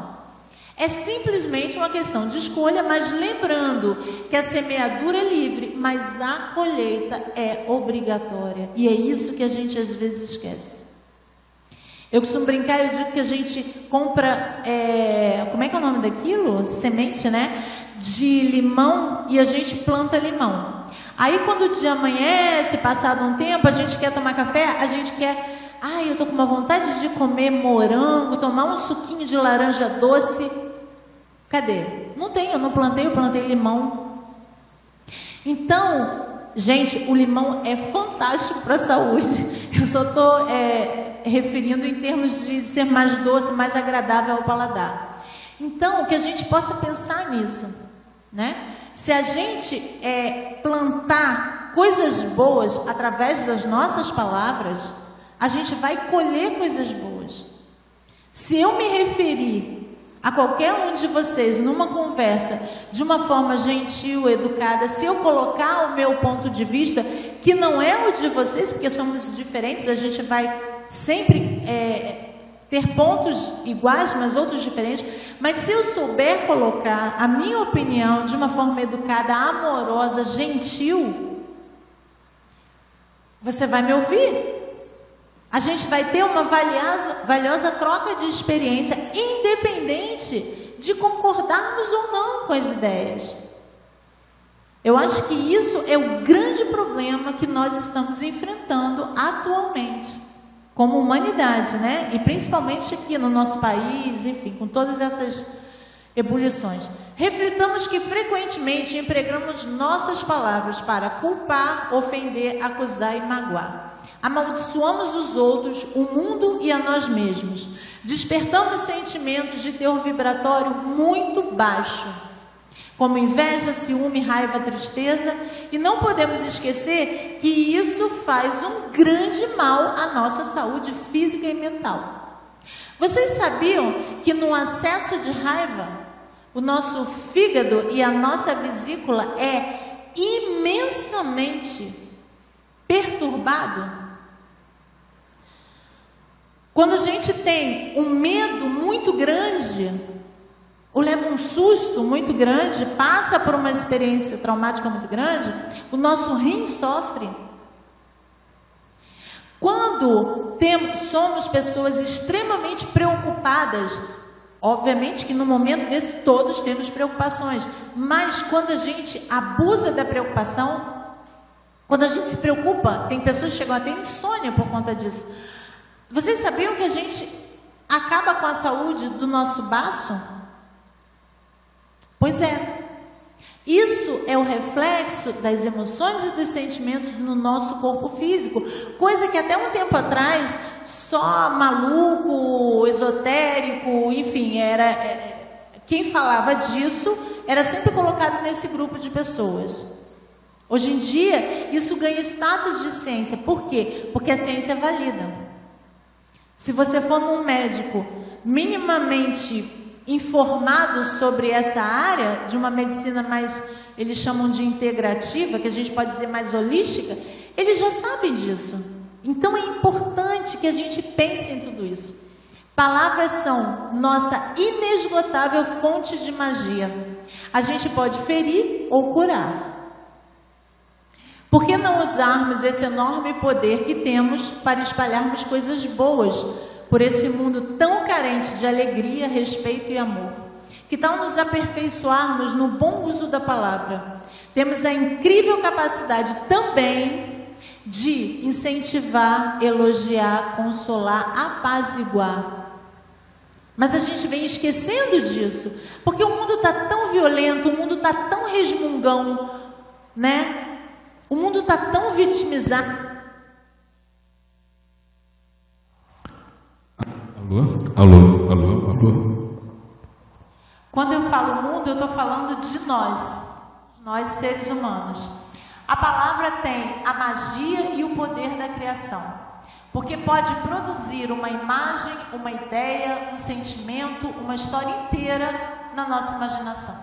É simplesmente uma questão de escolha, mas lembrando que a semeadura é livre, mas a colheita é obrigatória. E é isso que a gente às vezes esquece. Eu costumo brincar, eu digo que a gente compra, é, como é que é o nome daquilo? Semente, né? De limão e a gente planta limão. Aí quando o dia amanhece, passado um tempo, a gente quer tomar café, a gente quer, ai, eu tô com uma vontade de comer morango, tomar um suquinho de laranja doce. Cadê? Não tem, eu não plantei, eu plantei limão. Então, gente, o limão é fantástico para a saúde. Eu só estou é, referindo em termos de ser mais doce, mais agradável ao paladar. Então, que a gente possa pensar nisso, né? Se a gente é, plantar coisas boas através das nossas palavras, a gente vai colher coisas boas. Se eu me referir a qualquer um de vocês numa conversa de uma forma gentil, educada, se eu colocar o meu ponto de vista, que não é o de vocês, porque somos diferentes, a gente vai sempre é, ter pontos iguais, mas outros diferentes. Mas se eu souber colocar a minha opinião de uma forma educada, amorosa, gentil, você vai me ouvir. A gente vai ter uma valiosa, valiosa troca de experiência, independente de concordarmos ou não com as ideias. Eu acho que isso é o grande problema que nós estamos enfrentando atualmente, como humanidade, né? E principalmente aqui no nosso país, enfim, com todas essas ebulições. Reflitamos que frequentemente empregamos nossas palavras para culpar, ofender, acusar e magoar. Amaldiçoamos os outros, o mundo e a nós mesmos. Despertamos sentimentos de teor vibratório muito baixo, como inveja, ciúme, raiva, tristeza, e não podemos esquecer que isso faz um grande mal à nossa saúde física e mental. Vocês sabiam que no acesso de raiva, o nosso fígado e a nossa vesícula é imensamente perturbado? Quando a gente tem um medo muito grande, ou leva um susto muito grande, passa por uma experiência traumática muito grande, o nosso rim sofre. Quando temos, somos pessoas extremamente preocupadas, obviamente que no momento desse todos temos preocupações, mas quando a gente abusa da preocupação, quando a gente se preocupa, tem pessoas que chegam até insônia por conta disso. Vocês sabiam que a gente acaba com a saúde do nosso baço? Pois é. Isso é o reflexo das emoções e dos sentimentos no nosso corpo físico, coisa que até um tempo atrás só maluco, esotérico, enfim, era é, quem falava disso era sempre colocado nesse grupo de pessoas. Hoje em dia, isso ganha status de ciência. Por quê? Porque a ciência é valida. Se você for num médico minimamente informado sobre essa área, de uma medicina mais, eles chamam de integrativa, que a gente pode dizer mais holística, eles já sabem disso. Então é importante que a gente pense em tudo isso. Palavras são nossa inesgotável fonte de magia. A gente pode ferir ou curar. Por que não usarmos esse enorme poder que temos para espalharmos coisas boas por esse mundo tão carente de alegria, respeito e amor? Que tal nos aperfeiçoarmos no bom uso da palavra? Temos a incrível capacidade também de incentivar, elogiar, consolar, apaziguar. Mas a gente vem esquecendo disso, porque o mundo está tão violento, o mundo está tão resmungão, né? O mundo está tão vitimizado. Alô? Alô? Alô? Alô? Quando eu falo mundo, eu estou falando de nós, nós seres humanos. A palavra tem a magia e o poder da criação, porque pode produzir uma imagem, uma ideia, um sentimento, uma história inteira na nossa imaginação.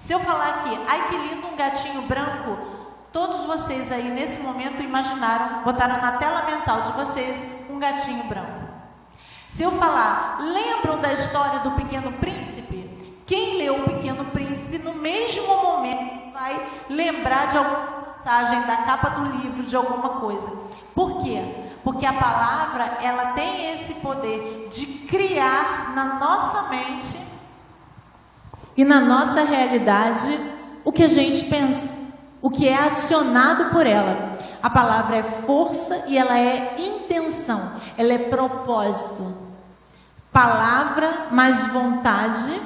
Se eu falar aqui, ai que lindo um gatinho branco, todos vocês aí nesse momento imaginaram, botaram na tela mental de vocês um gatinho branco. Se eu falar, lembram da história do Pequeno Príncipe? Quem leu o Pequeno Príncipe no mesmo momento vai lembrar de alguma passagem da capa do livro, de alguma coisa. Por quê? Porque a palavra, ela tem esse poder de criar na nossa mente e na nossa realidade o que a gente pensa, o que é acionado por ela. A palavra é força e ela é intenção, ela é propósito. Palavra mais vontade,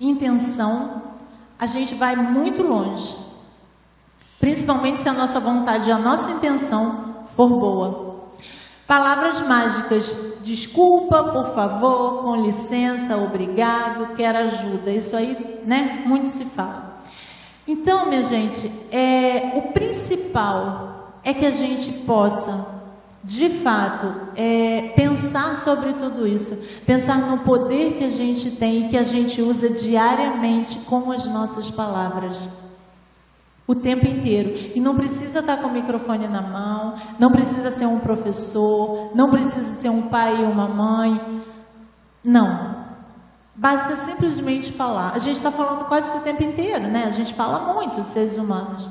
intenção, a gente vai muito longe. Principalmente se a nossa vontade e a nossa intenção for boa. Palavras mágicas, desculpa, por favor, com licença, obrigado, quero ajuda. Isso aí, né? Muito se fala. Então, minha gente, é, o principal é que a gente possa, de fato, é, pensar sobre tudo isso, pensar no poder que a gente tem e que a gente usa diariamente com as nossas palavras o tempo inteiro. E não precisa estar com o microfone na mão, não precisa ser um professor, não precisa ser um pai e uma mãe. Não. Basta simplesmente falar. A gente está falando quase que o tempo inteiro, né? A gente fala muito, os seres humanos.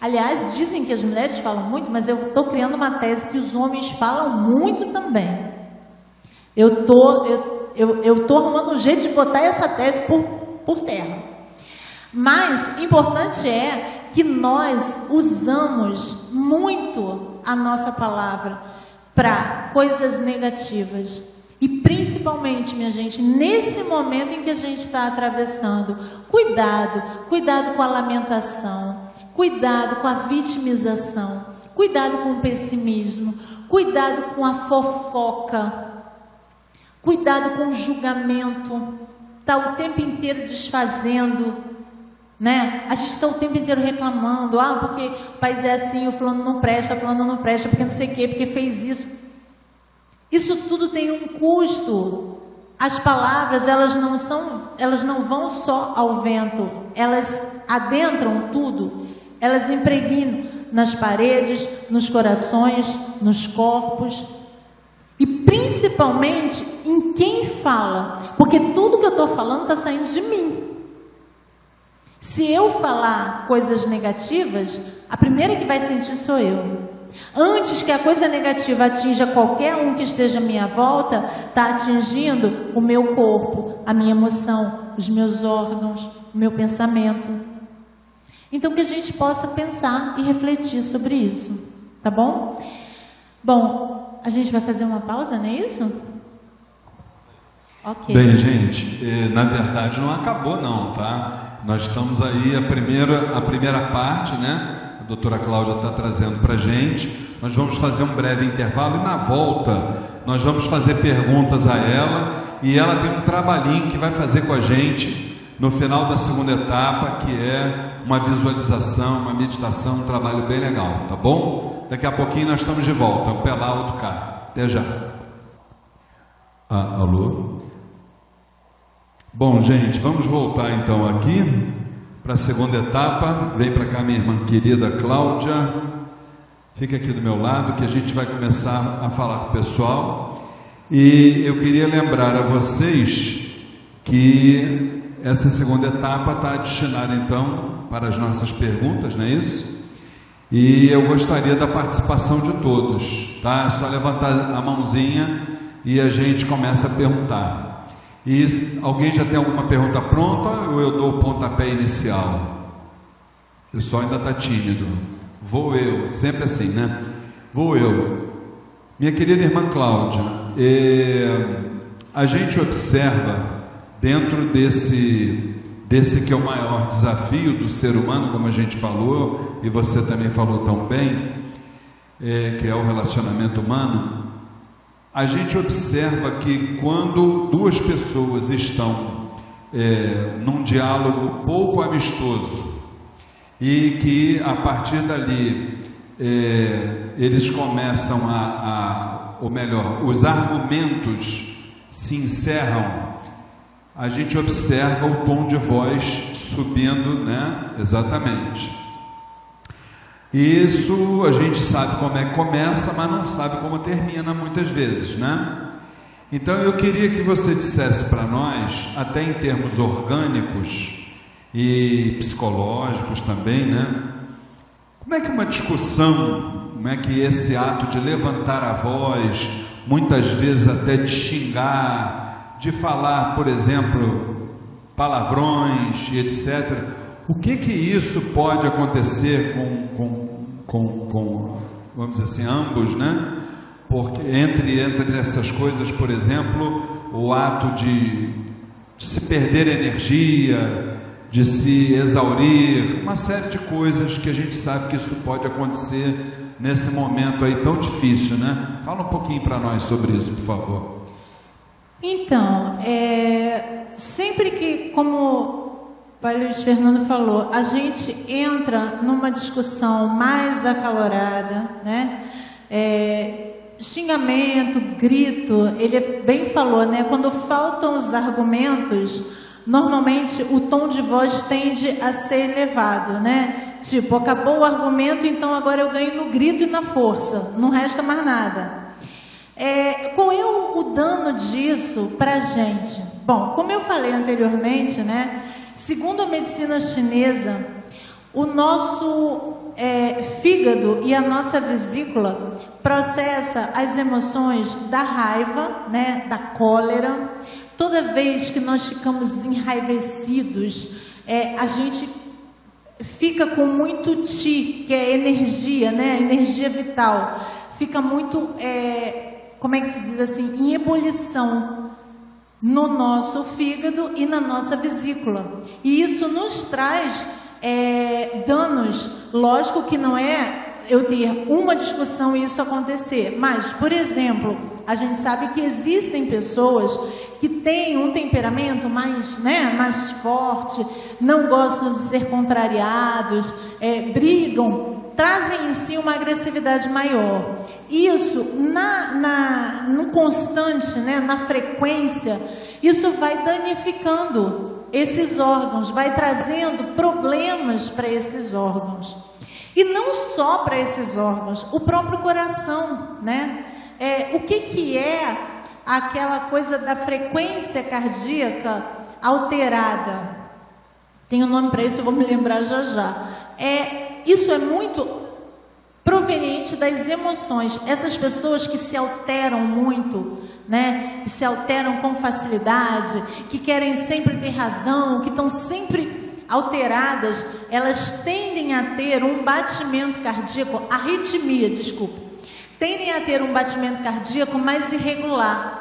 Aliás, dizem que as mulheres falam muito, mas eu estou criando uma tese que os homens falam muito também. Eu tô, eu, tô arrumando um jeito de botar essa tese por, por terra. Mas importante é que nós usamos muito a nossa palavra para coisas negativas. E principalmente, minha gente, nesse momento em que a gente está atravessando, cuidado, cuidado com a lamentação, cuidado com a vitimização, cuidado com o pessimismo, cuidado com a fofoca, cuidado com o julgamento, está o tempo inteiro desfazendo né? A gente está o tempo inteiro reclamando, ah, porque o país é assim, o fulano não presta, o fulano não presta, porque não sei o quê, porque fez isso. Isso tudo tem um custo. As palavras, elas não são, elas não vão só ao vento, elas adentram tudo, elas impregnam nas paredes, nos corações, nos corpos e principalmente em quem fala, porque tudo que eu estou falando está saindo de mim. Se eu falar coisas negativas, a primeira que vai sentir sou eu. Antes que a coisa negativa atinja qualquer um que esteja à minha volta, está atingindo o meu corpo, a minha emoção, os meus órgãos, o meu pensamento. Então que a gente possa pensar e refletir sobre isso, tá bom? Bom, a gente vai fazer uma pausa, não é isso? Ok. Bem, gente, eh, na verdade não acabou não, tá? Nós estamos aí, a primeira, a primeira parte, né? A doutora Cláudia está trazendo para a gente. Nós vamos fazer um breve intervalo e na volta nós vamos fazer perguntas a ela e ela tem um trabalhinho que vai fazer com a gente no final da segunda etapa, que é uma visualização, uma meditação, um trabalho bem legal, tá bom? Daqui a pouquinho nós estamos de volta, um pelar outro cá. Até já. Ah, alô? Bom, gente, vamos voltar então aqui para a segunda etapa. Vem para cá minha irmã querida Cláudia. Fica aqui do meu lado que a gente vai começar a falar com o pessoal. E eu queria lembrar a vocês que essa segunda etapa está destinada então para as nossas perguntas, não é isso? E eu gostaria da participação de todos, tá? É só levantar a mãozinha e a gente começa a perguntar. E alguém já tem alguma pergunta pronta ou eu dou o pontapé inicial? O pessoal ainda está tímido. Vou eu, sempre assim, né? Vou eu. Minha querida irmã Cláudia, é, a gente observa dentro desse, desse que é o maior desafio do ser humano, como a gente falou, e você também falou tão bem, é, que é o relacionamento humano, a gente observa que quando duas pessoas estão é, num diálogo pouco amistoso e que a partir dali é, eles começam a, a, ou melhor, os argumentos se encerram, a gente observa o tom de voz subindo, né? Exatamente. Isso a gente sabe como é que começa, mas não sabe como termina muitas vezes, né? Então eu queria que você dissesse para nós, até em termos orgânicos e psicológicos também, né? Como é que uma discussão, como é que esse ato de levantar a voz, muitas vezes até de xingar, de falar, por exemplo, palavrões etc. O que que isso pode acontecer com, com, com, com vamos dizer assim, ambos, né? Porque entre, entre essas coisas, por exemplo, o ato de se perder energia, de se exaurir, uma série de coisas que a gente sabe que isso pode acontecer nesse momento aí tão difícil, né? Fala um pouquinho para nós sobre isso, por favor. Então, é, sempre que, como o Pai Luiz Fernando falou, a gente entra numa discussão mais acalorada, né? É, xingamento, grito, ele bem falou, né? Quando faltam os argumentos, normalmente o tom de voz tende a ser elevado, né? Tipo, acabou o argumento, então agora eu ganho no grito e na força, não resta mais nada. É, qual é o, o dano disso para a gente? Bom, como eu falei anteriormente, né? Segundo a medicina chinesa, o nosso é, fígado e a nossa vesícula processa as emoções da raiva, né, da cólera. Toda vez que nós ficamos enraivecidos, é, a gente fica com muito ti, que é energia, né, energia vital. Fica muito, é, como é que se diz assim, em ebulição no nosso fígado e na nossa vesícula. E isso nos traz é, danos. Lógico que não é eu ter uma discussão e isso acontecer, mas, por exemplo, a gente sabe que existem pessoas que têm um temperamento mais, né, mais forte, não gostam de ser contrariados, é, brigam, trazem em si uma agressividade maior. Isso, na, na, no constante, né, na frequência, isso vai danificando esses órgãos, vai trazendo problemas para esses órgãos. E não só para esses órgãos, o próprio coração, né? É, o que, que é aquela coisa da frequência cardíaca alterada? Tem um nome para isso, eu vou me lembrar já já. É, isso é muito proveniente das emoções. Essas pessoas que se alteram muito, né? Que se alteram com facilidade, que querem sempre ter razão, que estão sempre alteradas, elas tendem a ter um batimento cardíaco, arritmia, desculpa, tendem a ter um batimento cardíaco mais irregular.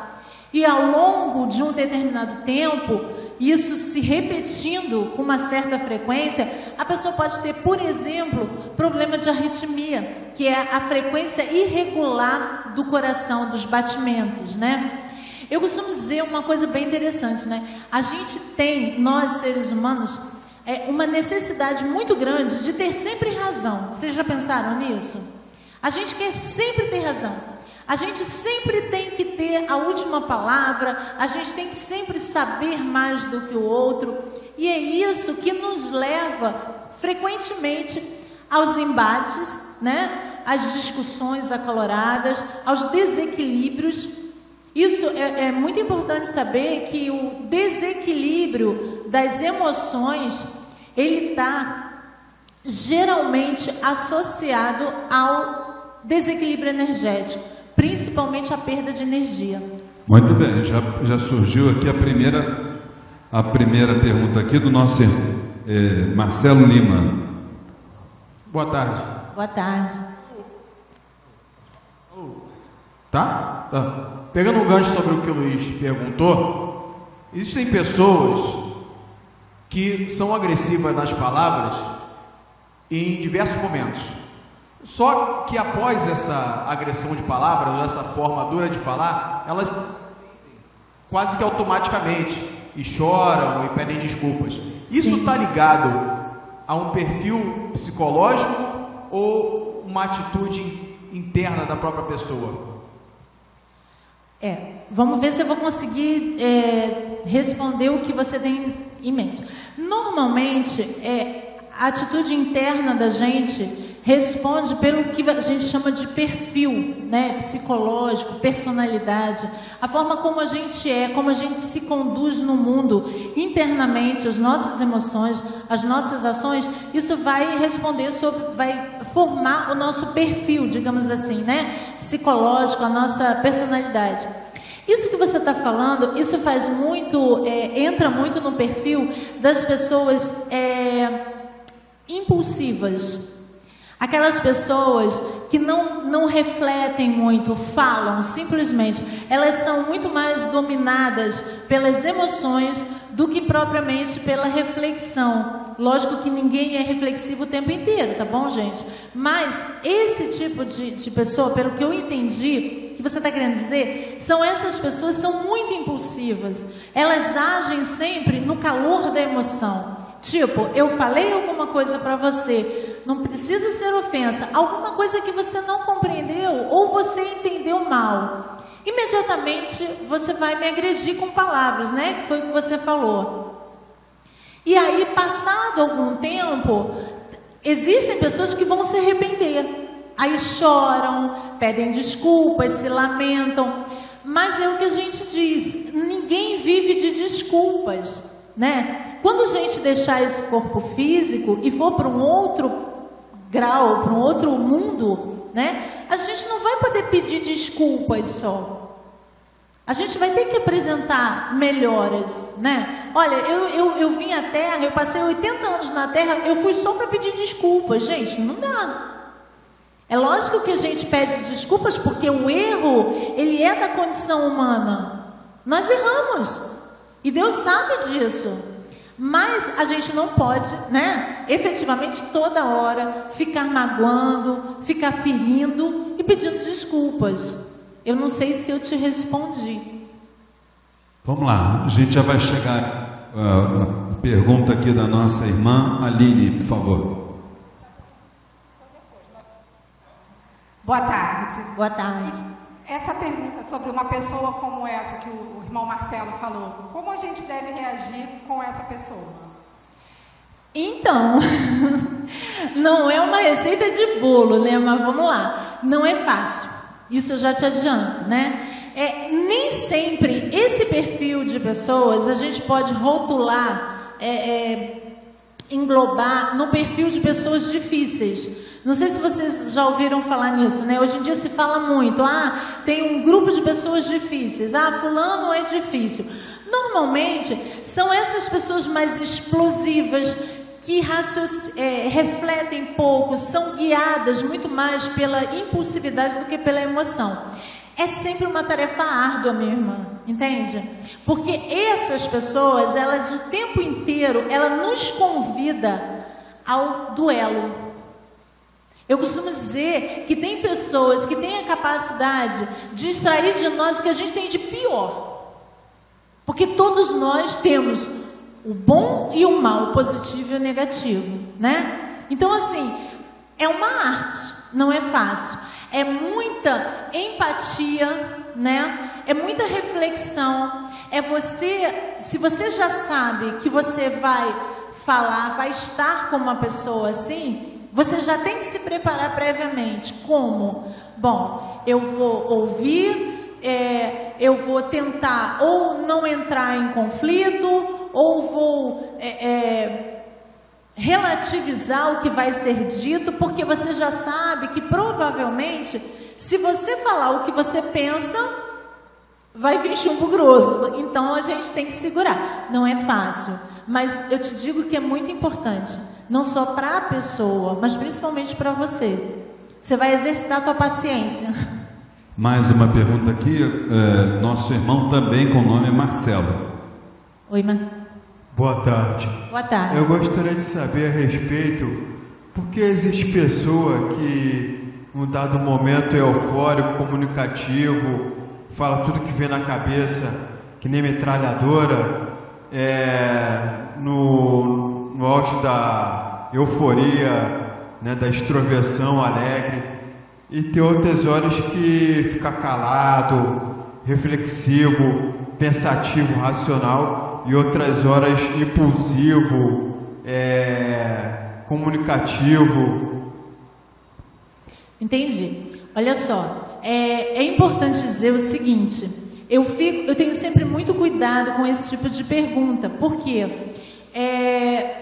E ao longo de um determinado tempo, isso se repetindo com uma certa frequência, a pessoa pode ter, por exemplo, problema de arritmia, que é a frequência irregular do coração, dos batimentos, né? Eu costumo dizer uma coisa bem interessante, né? A gente tem, nós seres humanos, é, uma necessidade muito grande de ter sempre razão. Vocês já pensaram nisso? A gente quer sempre ter razão. A gente sempre tem que ter a última palavra, a gente tem que sempre saber mais do que o outro, e é isso que nos leva frequentemente aos embates, né? às discussões acaloradas, aos desequilíbrios. Isso é, é muito importante saber que o desequilíbrio das emoções ele está geralmente associado ao desequilíbrio energético principalmente a perda de energia. Muito bem, já, já surgiu aqui a primeira, a primeira pergunta aqui do nosso é, Marcelo Lima. Boa tarde. Boa tarde. Tá? tá? Pegando um gancho sobre o que o Luiz perguntou, existem pessoas que são agressivas nas palavras em diversos momentos. Só que após essa agressão de palavras, essa forma dura de falar, elas quase que automaticamente e choram e pedem desculpas. Isso está ligado a um perfil psicológico ou uma atitude interna da própria pessoa? É, vamos ver se eu vou conseguir é, responder o que você tem em mente. Normalmente, é, a atitude interna da gente responde pelo que a gente chama de perfil, né, psicológico, personalidade, a forma como a gente é, como a gente se conduz no mundo internamente, as nossas emoções, as nossas ações, isso vai responder sobre, vai formar o nosso perfil, digamos assim, né, psicológico, a nossa personalidade. Isso que você está falando, isso faz muito, é, entra muito no perfil das pessoas é, impulsivas, Aquelas pessoas que não, não refletem muito, falam simplesmente, elas são muito mais dominadas pelas emoções do que propriamente pela reflexão. Lógico que ninguém é reflexivo o tempo inteiro, tá bom, gente? Mas esse tipo de, de pessoa, pelo que eu entendi, que você está querendo dizer, são essas pessoas são muito impulsivas. Elas agem sempre no calor da emoção. Tipo, eu falei alguma coisa para você, não precisa ser ofensa, alguma coisa que você não compreendeu ou você entendeu mal. Imediatamente você vai me agredir com palavras, né? Que foi o que você falou. E aí, passado algum tempo, existem pessoas que vão se arrepender. Aí choram, pedem desculpas, se lamentam. Mas é o que a gente diz: ninguém vive de desculpas né? Quando a gente deixar esse corpo físico e for para um outro grau, para um outro mundo, né? A gente não vai poder pedir desculpas só. A gente vai ter que apresentar melhoras, né? Olha, eu, eu, eu vim à Terra, eu passei 80 anos na Terra, eu fui só para pedir desculpas. Gente, não dá. É lógico que a gente pede desculpas porque o erro, ele é da condição humana. Nós erramos. E Deus sabe disso. Mas a gente não pode, né, efetivamente toda hora ficar magoando, ficar ferindo e pedindo desculpas. Eu não sei se eu te respondi. Vamos lá, a gente já vai chegar uh, a pergunta aqui da nossa irmã Aline, por favor. Boa tarde. Boa tarde. Essa pergunta sobre uma pessoa como essa que o irmão Marcelo falou, como a gente deve reagir com essa pessoa? Então, não é uma receita de bolo, né? Mas vamos lá, não é fácil. Isso eu já te adianto, né? É, nem sempre esse perfil de pessoas a gente pode rotular, é, é, englobar no perfil de pessoas difíceis. Não sei se vocês já ouviram falar nisso, né? Hoje em dia se fala muito, ah, tem um grupo de pessoas difíceis, ah, fulano é difícil. Normalmente são essas pessoas mais explosivas que é, refletem pouco, são guiadas muito mais pela impulsividade do que pela emoção. É sempre uma tarefa árdua, minha irmã, entende? Porque essas pessoas, elas o tempo inteiro, ela nos convida ao duelo. Eu costumo dizer que tem pessoas que têm a capacidade de extrair de nós o que a gente tem de pior. Porque todos nós temos o bom e o mal, o positivo e o negativo, né? Então, assim, é uma arte, não é fácil. É muita empatia, né? É muita reflexão. É você, se você já sabe que você vai falar, vai estar com uma pessoa assim, você já tem que se preparar previamente. Como? Bom, eu vou ouvir, é, eu vou tentar ou não entrar em conflito, ou vou é, é, relativizar o que vai ser dito, porque você já sabe que provavelmente, se você falar o que você pensa, vai vir chumbo grosso. Então a gente tem que segurar. Não é fácil, mas eu te digo que é muito importante não só para a pessoa, mas principalmente para você. Você vai exercitar a tua paciência. Mais uma pergunta aqui. É, nosso irmão também com o nome é Marcelo. Oi, Marcelo. Boa tarde. Boa tarde. Eu gostaria de saber a respeito porque existe pessoa que, num dado momento, é eufórico, comunicativo, fala tudo que vem na cabeça, que nem metralhadora, é, no, no auge da, euforia, né, da extroversão alegre, e ter outras horas que fica calado, reflexivo, pensativo, racional, e outras horas impulsivo, é, comunicativo. Entendi. Olha só, é, é importante dizer o seguinte: eu, fico, eu tenho sempre muito cuidado com esse tipo de pergunta, porque é,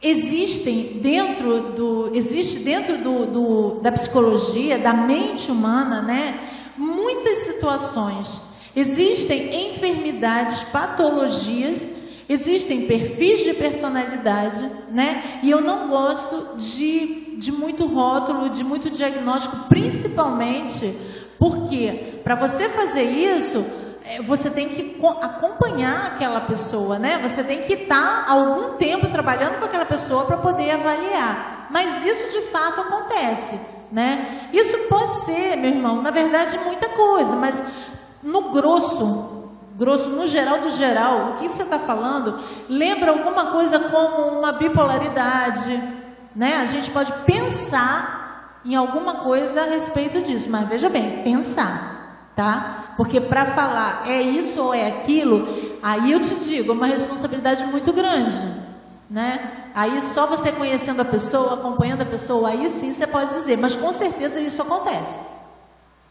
existem dentro do existe dentro do, do, da psicologia da mente humana né muitas situações existem enfermidades patologias existem perfis de personalidade né e eu não gosto de, de muito rótulo de muito diagnóstico principalmente porque para você fazer isso é, você tem que acompanhar aquela pessoa, né? Você tem que estar algum tempo trabalhando com aquela pessoa para poder avaliar. Mas isso de fato acontece, né? Isso pode ser, meu irmão, na verdade muita coisa, mas no grosso, grosso, no geral do geral, o que você está falando lembra alguma coisa como uma bipolaridade, né? A gente pode pensar em alguma coisa a respeito disso, mas veja bem, pensar, tá? Porque para falar é isso ou é aquilo, aí eu te digo, é uma responsabilidade muito grande, né? Aí só você conhecendo a pessoa, acompanhando a pessoa, aí sim você pode dizer, mas com certeza isso acontece,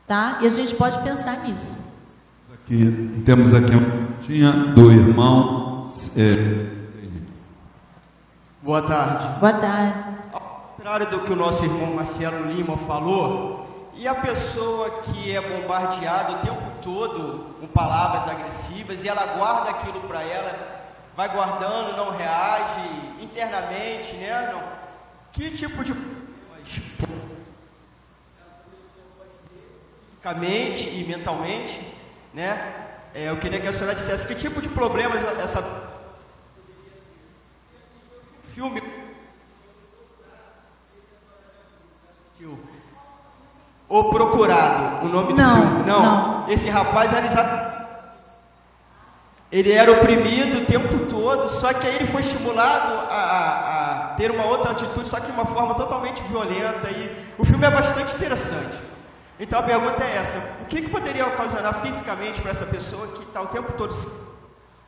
tá? E a gente pode pensar nisso. Aqui, temos aqui uma tinha do irmão. É... Boa tarde. Boa tarde. Ao contrário do que o nosso irmão Marcelo Lima falou, e a pessoa que é bombardeada o tempo todo com palavras agressivas e ela guarda aquilo para ela, vai guardando, não reage internamente, né? Não. Que tipo de fisicamente e mentalmente, né? É, eu queria que a senhora dissesse que tipo de problemas essa filme O Procurado, o nome não, do filme. Não, não. esse rapaz era exatamente. Ele era oprimido o tempo todo, só que aí ele foi estimulado a, a, a, ter uma outra atitude, só que de uma forma totalmente violenta. E o filme é bastante interessante. Então a pergunta é essa: o que, que poderia ocasionar fisicamente para essa pessoa que está o tempo todo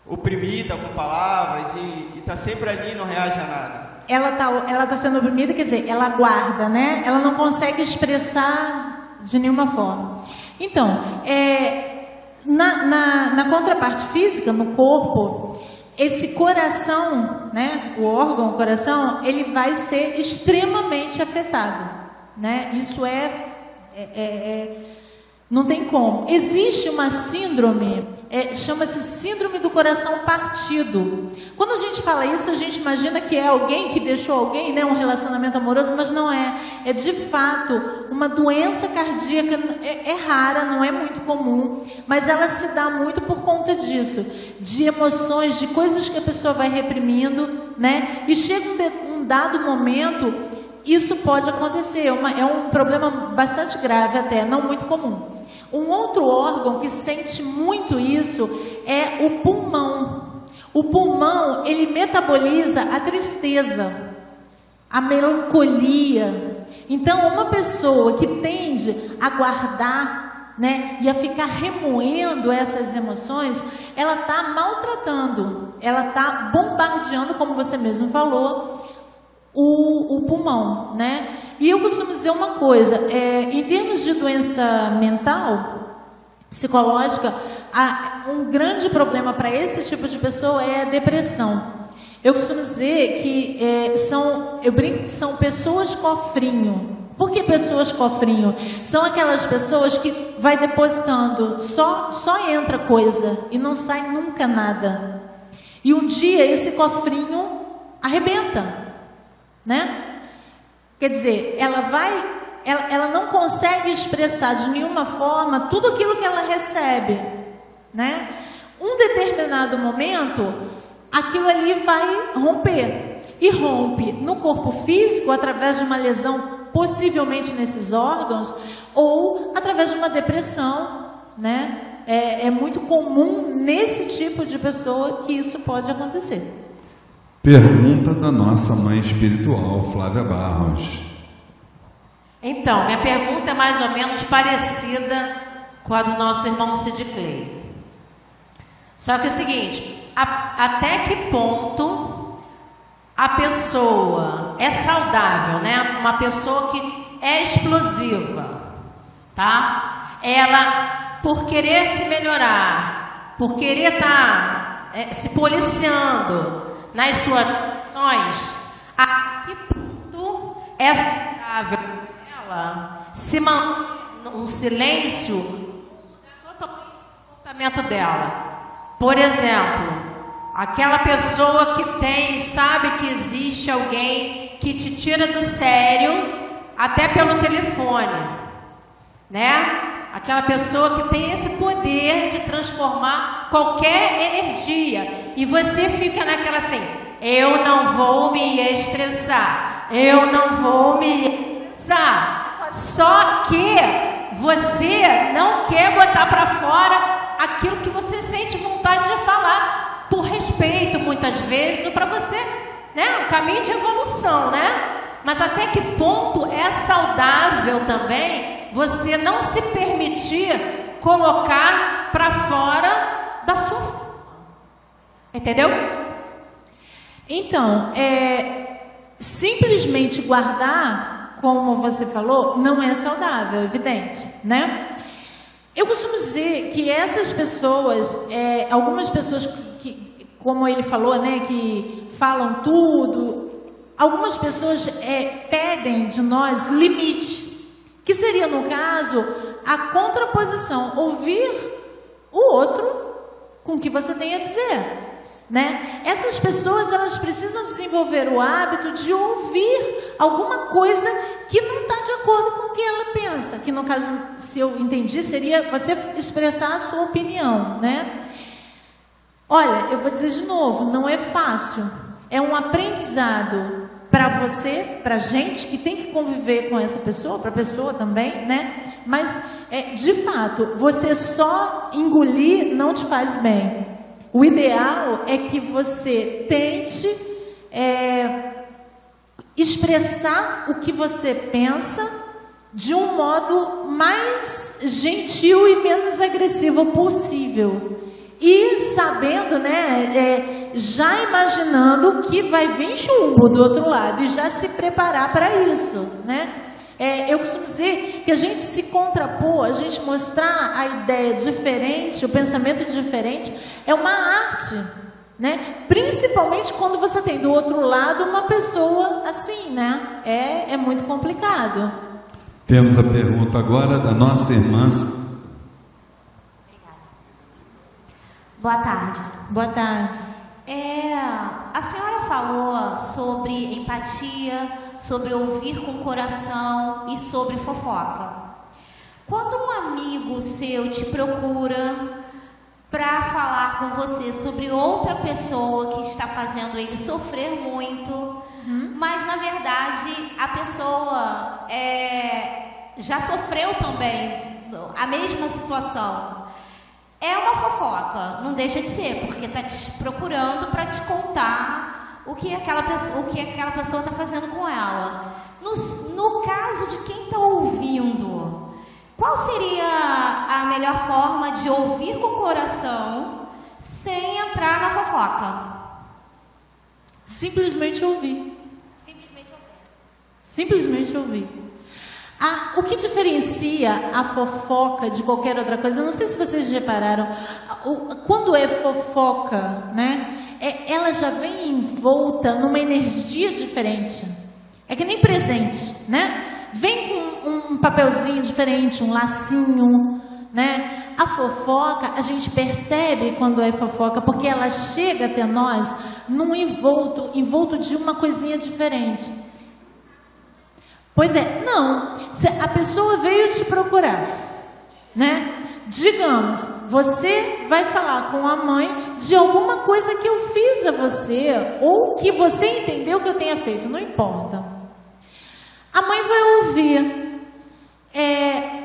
oprimida com palavras e está sempre ali e não reage a nada? ela está ela tá sendo oprimida, quer dizer, ela guarda, né? Ela não consegue expressar de nenhuma forma. Então, é, na, na, na contraparte física, no corpo, esse coração, né, o órgão, o coração, ele vai ser extremamente afetado, né? Isso é, é, é, é não tem como. Existe uma síndrome, é, chama-se síndrome do coração partido. Quando a gente fala isso, a gente imagina que é alguém que deixou alguém, né, um relacionamento amoroso, mas não é. É de fato uma doença cardíaca, é, é rara, não é muito comum, mas ela se dá muito por conta disso, de emoções, de coisas que a pessoa vai reprimindo, né? E chega um, de, um dado momento isso pode acontecer, é uma, é um problema bastante grave até, não muito comum. Um outro órgão que sente muito isso é o pulmão. O pulmão, ele metaboliza a tristeza, a melancolia. Então, uma pessoa que tende a guardar, né, e a ficar remoendo essas emoções, ela está maltratando, ela está bombardeando, como você mesmo falou, o, o pulmão, né? E eu costumo dizer uma coisa, é, em termos de doença mental, psicológica, há um grande problema para esse tipo de pessoa é a depressão. Eu costumo dizer que é, são, eu brinco que são pessoas cofrinho. Por que pessoas cofrinho? São aquelas pessoas que vai depositando, só, só entra coisa e não sai nunca nada. E um dia esse cofrinho arrebenta né? Quer dizer, ela vai, ela, ela não consegue expressar de nenhuma forma tudo aquilo que ela recebe, né? Um determinado momento, aquilo ali vai romper e rompe no corpo físico através de uma lesão, possivelmente nesses órgãos, ou através de uma depressão, né? É, é muito comum nesse tipo de pessoa que isso pode acontecer. Pergunta da nossa mãe espiritual, Flávia Barros. Então, minha pergunta é mais ou menos parecida com a do nosso irmão Sid Clay. Só que é o seguinte, a, até que ponto a pessoa é saudável, né? Uma pessoa que é explosiva, tá? Ela, por querer se melhorar, por querer estar tá, é, se policiando nas suas ações, a que ponto é saudável ela se manter um silêncio totalmente comportamento dela? Por exemplo, aquela pessoa que tem, sabe que existe alguém que te tira do sério até pelo telefone, né? Aquela pessoa que tem esse poder de transformar qualquer energia. E você fica naquela assim: eu não vou me estressar, eu não vou me estressar. Só que você não quer botar para fora aquilo que você sente vontade de falar, por respeito muitas vezes, ou para você, né? Um caminho de evolução, né? Mas até que ponto é saudável também você não se permitir colocar para fora da sua Entendeu? Então, é, simplesmente guardar, como você falou, não é saudável, evidente, né? Eu costumo dizer que essas pessoas, é, algumas pessoas como ele falou, né, que falam tudo, algumas pessoas é, pedem de nós limite, que seria no caso a contraposição, ouvir o outro com o que você tem a dizer. Né? Essas pessoas elas precisam desenvolver o hábito de ouvir alguma coisa que não está de acordo com o que ela pensa. Que no caso, se eu entendi, seria você expressar a sua opinião, né? Olha, eu vou dizer de novo, não é fácil. É um aprendizado para você, para gente que tem que conviver com essa pessoa, para a pessoa também, né? Mas é, de fato, você só engolir não te faz bem. O ideal é que você tente é, expressar o que você pensa de um modo mais gentil e menos agressivo possível. E sabendo, né, é, já imaginando que vai vir chumbo do outro lado e já se preparar para isso, né? É, eu costumo dizer que a gente se contrapor, a gente mostrar a ideia diferente, o pensamento diferente, é uma arte. Né? Principalmente quando você tem do outro lado uma pessoa assim, né? É, é muito complicado. Temos a pergunta agora da nossa irmã. Boa tarde. Boa tarde. É, a senhora falou sobre empatia, sobre ouvir com o coração e sobre fofoca. Quando um amigo seu te procura para falar com você sobre outra pessoa que está fazendo ele sofrer muito, uhum. mas na verdade a pessoa é, já sofreu também a mesma situação. É uma fofoca, não deixa de ser, porque está te procurando para te contar o que aquela pessoa, o que aquela pessoa está fazendo com ela. No, no caso de quem está ouvindo, qual seria a melhor forma de ouvir com o coração sem entrar na fofoca? Simplesmente ouvir. Simplesmente ouvir. Simplesmente ouvir. O que diferencia a fofoca de qualquer outra coisa? Eu não sei se vocês repararam. Quando é fofoca, né? É, ela já vem envolta numa energia diferente. É que nem presente, né? Vem com um papelzinho diferente, um lacinho, né? A fofoca, a gente percebe quando é fofoca, porque ela chega até nós num envolto, envolto de uma coisinha diferente. Pois é, não. A pessoa veio te procurar, né? Digamos, você vai falar com a mãe de alguma coisa que eu fiz a você ou que você entendeu que eu tenha feito, não importa. A mãe vai ouvir. É,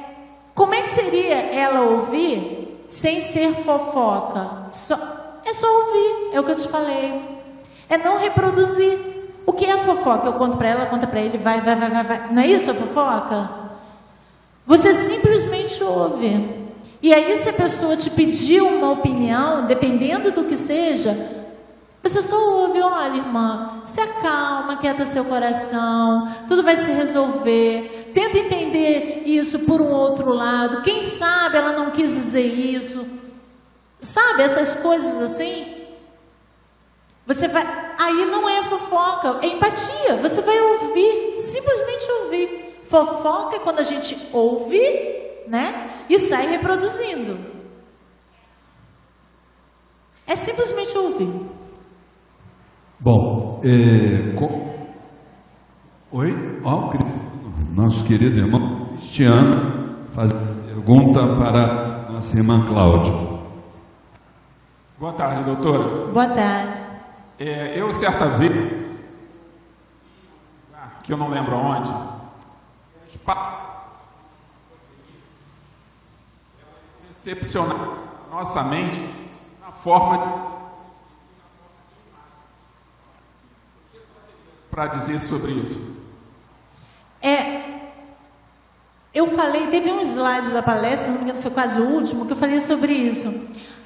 como é que seria ela ouvir sem ser fofoca? Só, é só ouvir, é o que eu te falei. É não reproduzir. O que é a fofoca? Eu conto para ela, conta para ele, vai, vai, vai, vai, vai. Não é isso a fofoca? Você simplesmente ouve. E aí, se a pessoa te pedir uma opinião, dependendo do que seja, você só ouve, olha, irmã, se acalma, quieta seu coração, tudo vai se resolver. Tenta entender isso por um outro lado. Quem sabe ela não quis dizer isso. Sabe essas coisas assim? Você vai. Aí não é fofoca, é empatia. Você vai ouvir, simplesmente ouvir. Fofoca é quando a gente ouve, né? E sai reproduzindo. É simplesmente ouvir. Bom, é, com... oi? Ó, oh, nosso querido irmão Cristiano faz pergunta para nossa irmã Cláudia. Boa tarde, doutora. Boa tarde. É, eu, certa vez, que eu não lembro onde, recepcionar nossa mente na forma para dizer sobre isso. É, eu falei, teve um slide da palestra, não me engano, foi quase o último, que eu falei sobre isso.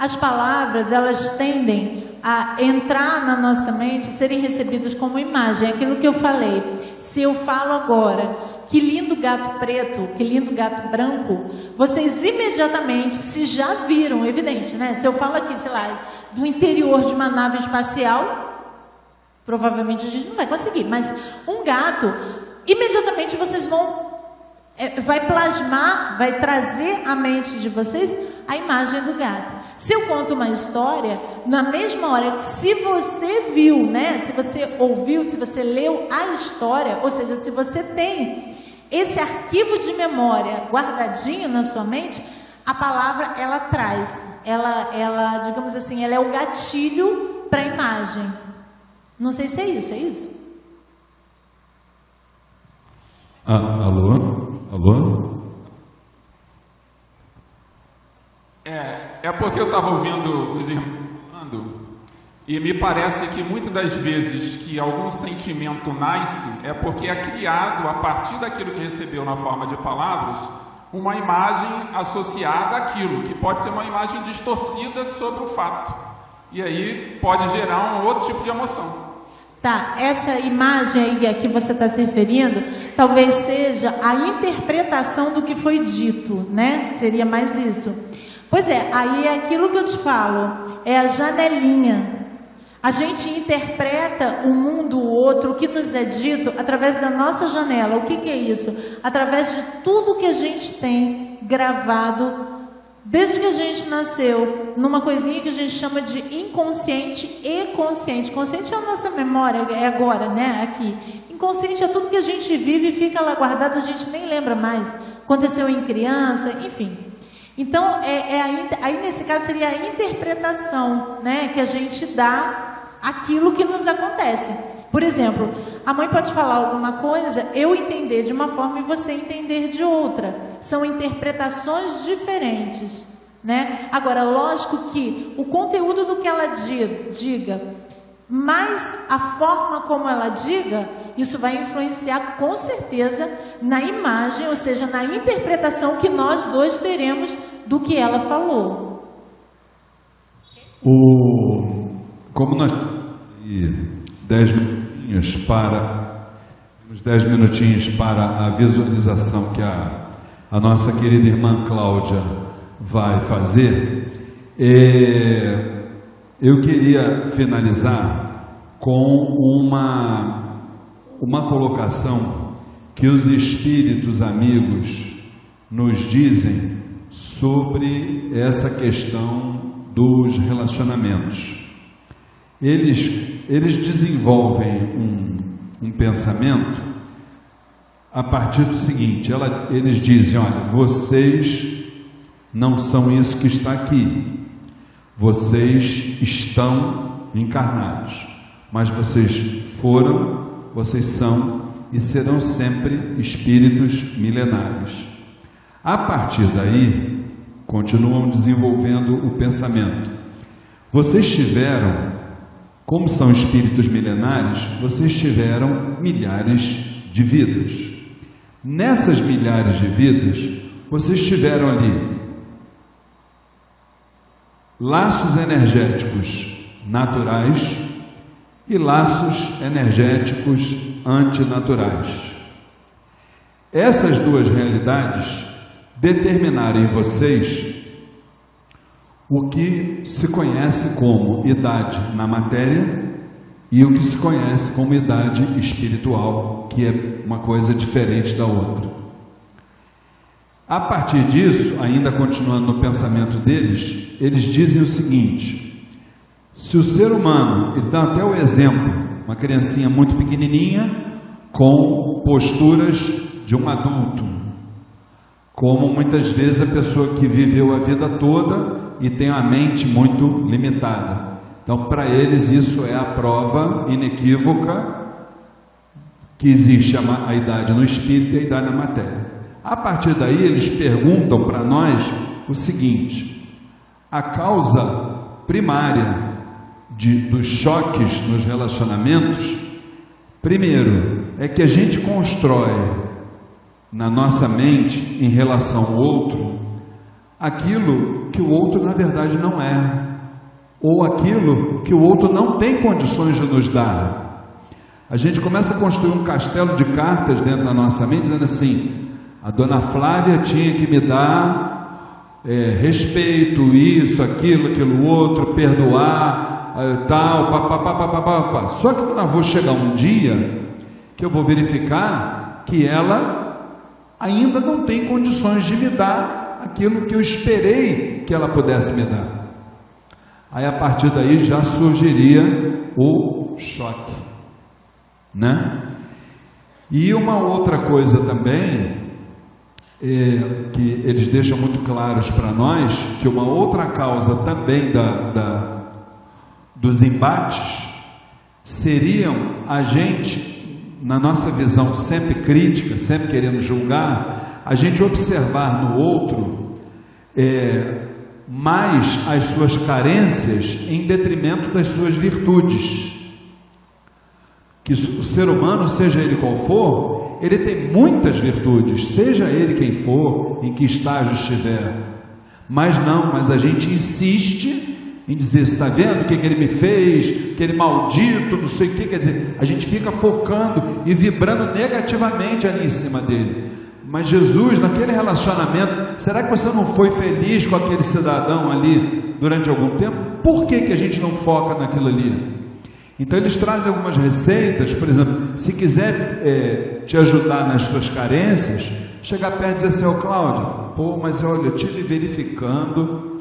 As palavras, elas tendem a entrar na nossa mente, serem recebidas como imagem. É aquilo que eu falei. Se eu falo agora, que lindo gato preto, que lindo gato branco, vocês imediatamente, se já viram, evidente, né? Se eu falo aqui, sei lá, do interior de uma nave espacial, provavelmente a gente não vai conseguir, mas um gato, imediatamente vocês vão é, vai plasmar, vai trazer à mente de vocês a imagem do gato. Se eu conto uma história, na mesma hora, se você viu, né? Se você ouviu, se você leu a história, ou seja, se você tem esse arquivo de memória guardadinho na sua mente, a palavra ela traz, ela, ela, digamos assim, ela é o gatilho para a imagem. Não sei se é isso, é isso? Ah, alô? Alô? É, é porque eu estava ouvindo os irmãos falando e me parece que muitas das vezes que algum sentimento nasce é porque é criado a partir daquilo que recebeu na forma de palavras uma imagem associada àquilo, que pode ser uma imagem distorcida sobre o fato. E aí pode gerar um outro tipo de emoção. Tá, essa imagem aí a que você está se referindo, talvez seja a interpretação do que foi dito, né? Seria mais isso. Pois é, aí é aquilo que eu te falo, é a janelinha. A gente interpreta o mundo, o outro, o que nos é dito através da nossa janela. O que, que é isso? Através de tudo que a gente tem gravado Desde que a gente nasceu, numa coisinha que a gente chama de inconsciente e consciente. Consciente é a nossa memória, é agora, né? Aqui. Inconsciente é tudo que a gente vive e fica lá guardado, a gente nem lembra mais. Aconteceu em criança, enfim. Então, é, é a, aí nesse caso seria a interpretação, né? Que a gente dá aquilo que nos acontece. Por exemplo, a mãe pode falar alguma coisa, eu entender de uma forma e você entender de outra. São interpretações diferentes, né? Agora, lógico que o conteúdo do que ela diga, mais a forma como ela diga, isso vai influenciar com certeza na imagem, ou seja, na interpretação que nós dois teremos do que ela falou. O como nós dez minutinhos para uns dez minutinhos para a visualização que a, a nossa querida irmã Cláudia vai fazer. Eu queria finalizar com uma, uma colocação que os espíritos amigos nos dizem sobre essa questão dos relacionamentos. Eles eles desenvolvem um, um pensamento a partir do seguinte: ela, eles dizem, olha, vocês não são isso que está aqui, vocês estão encarnados, mas vocês foram, vocês são e serão sempre espíritos milenários. A partir daí, continuam desenvolvendo o pensamento. Vocês tiveram como são espíritos milenares, vocês tiveram milhares de vidas. Nessas milhares de vidas, vocês tiveram ali laços energéticos naturais e laços energéticos antinaturais. Essas duas realidades determinaram em vocês o que se conhece como idade na matéria e o que se conhece como idade espiritual, que é uma coisa diferente da outra. A partir disso, ainda continuando no pensamento deles, eles dizem o seguinte: se o ser humano, eles dão até o exemplo, uma criancinha muito pequenininha com posturas de um adulto, como muitas vezes a pessoa que viveu a vida toda e tem a mente muito limitada. Então, para eles, isso é a prova inequívoca que existe a, a idade no espírito e a idade na matéria. A partir daí, eles perguntam para nós o seguinte: a causa primária de, dos choques nos relacionamentos, primeiro, é que a gente constrói na nossa mente em relação ao outro aquilo que o outro na verdade não é, ou aquilo que o outro não tem condições de nos dar. A gente começa a construir um castelo de cartas dentro da nossa mente, dizendo assim: a dona Flávia tinha que me dar é, respeito, isso, aquilo, aquilo outro, perdoar, é, tal, papapá. Só que eu vou chegar um dia que eu vou verificar que ela ainda não tem condições de me dar aquilo que eu esperei que ela pudesse me dar. Aí a partir daí já surgiria o choque, né? E uma outra coisa também é, que eles deixam muito claros para nós que uma outra causa também da, da, dos embates seriam a gente, na nossa visão sempre crítica, sempre querendo julgar, a gente observar no outro é, mais as suas carências em detrimento das suas virtudes. Que o ser humano, seja ele qual for, ele tem muitas virtudes, seja ele quem for, em que estágio estiver. Mas não, mas a gente insiste em dizer, está vendo o que, que ele me fez, aquele maldito, não sei o que, quer dizer, a gente fica focando e vibrando negativamente ali em cima dele. Mas Jesus, naquele relacionamento, será que você não foi feliz com aquele cidadão ali durante algum tempo? Por que, que a gente não foca naquilo ali? Então eles trazem algumas receitas, por exemplo, se quiser é, te ajudar nas suas carências, chegar perto e dizer assim, ô oh, Cláudio, pô, mas olha, eu estive verificando,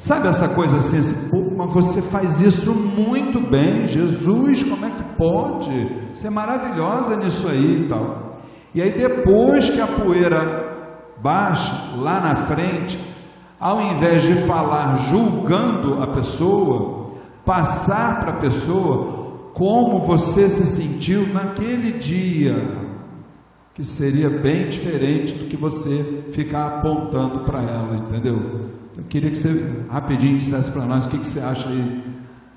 sabe essa coisa assim, assim, mas você faz isso muito bem, Jesus, como é que pode? Você é maravilhosa nisso aí e tal. E aí, depois que a poeira baixa, lá na frente, ao invés de falar julgando a pessoa, passar para a pessoa como você se sentiu naquele dia, que seria bem diferente do que você ficar apontando para ela, entendeu? Eu queria que você rapidinho dissesse para nós o que, que você acha aí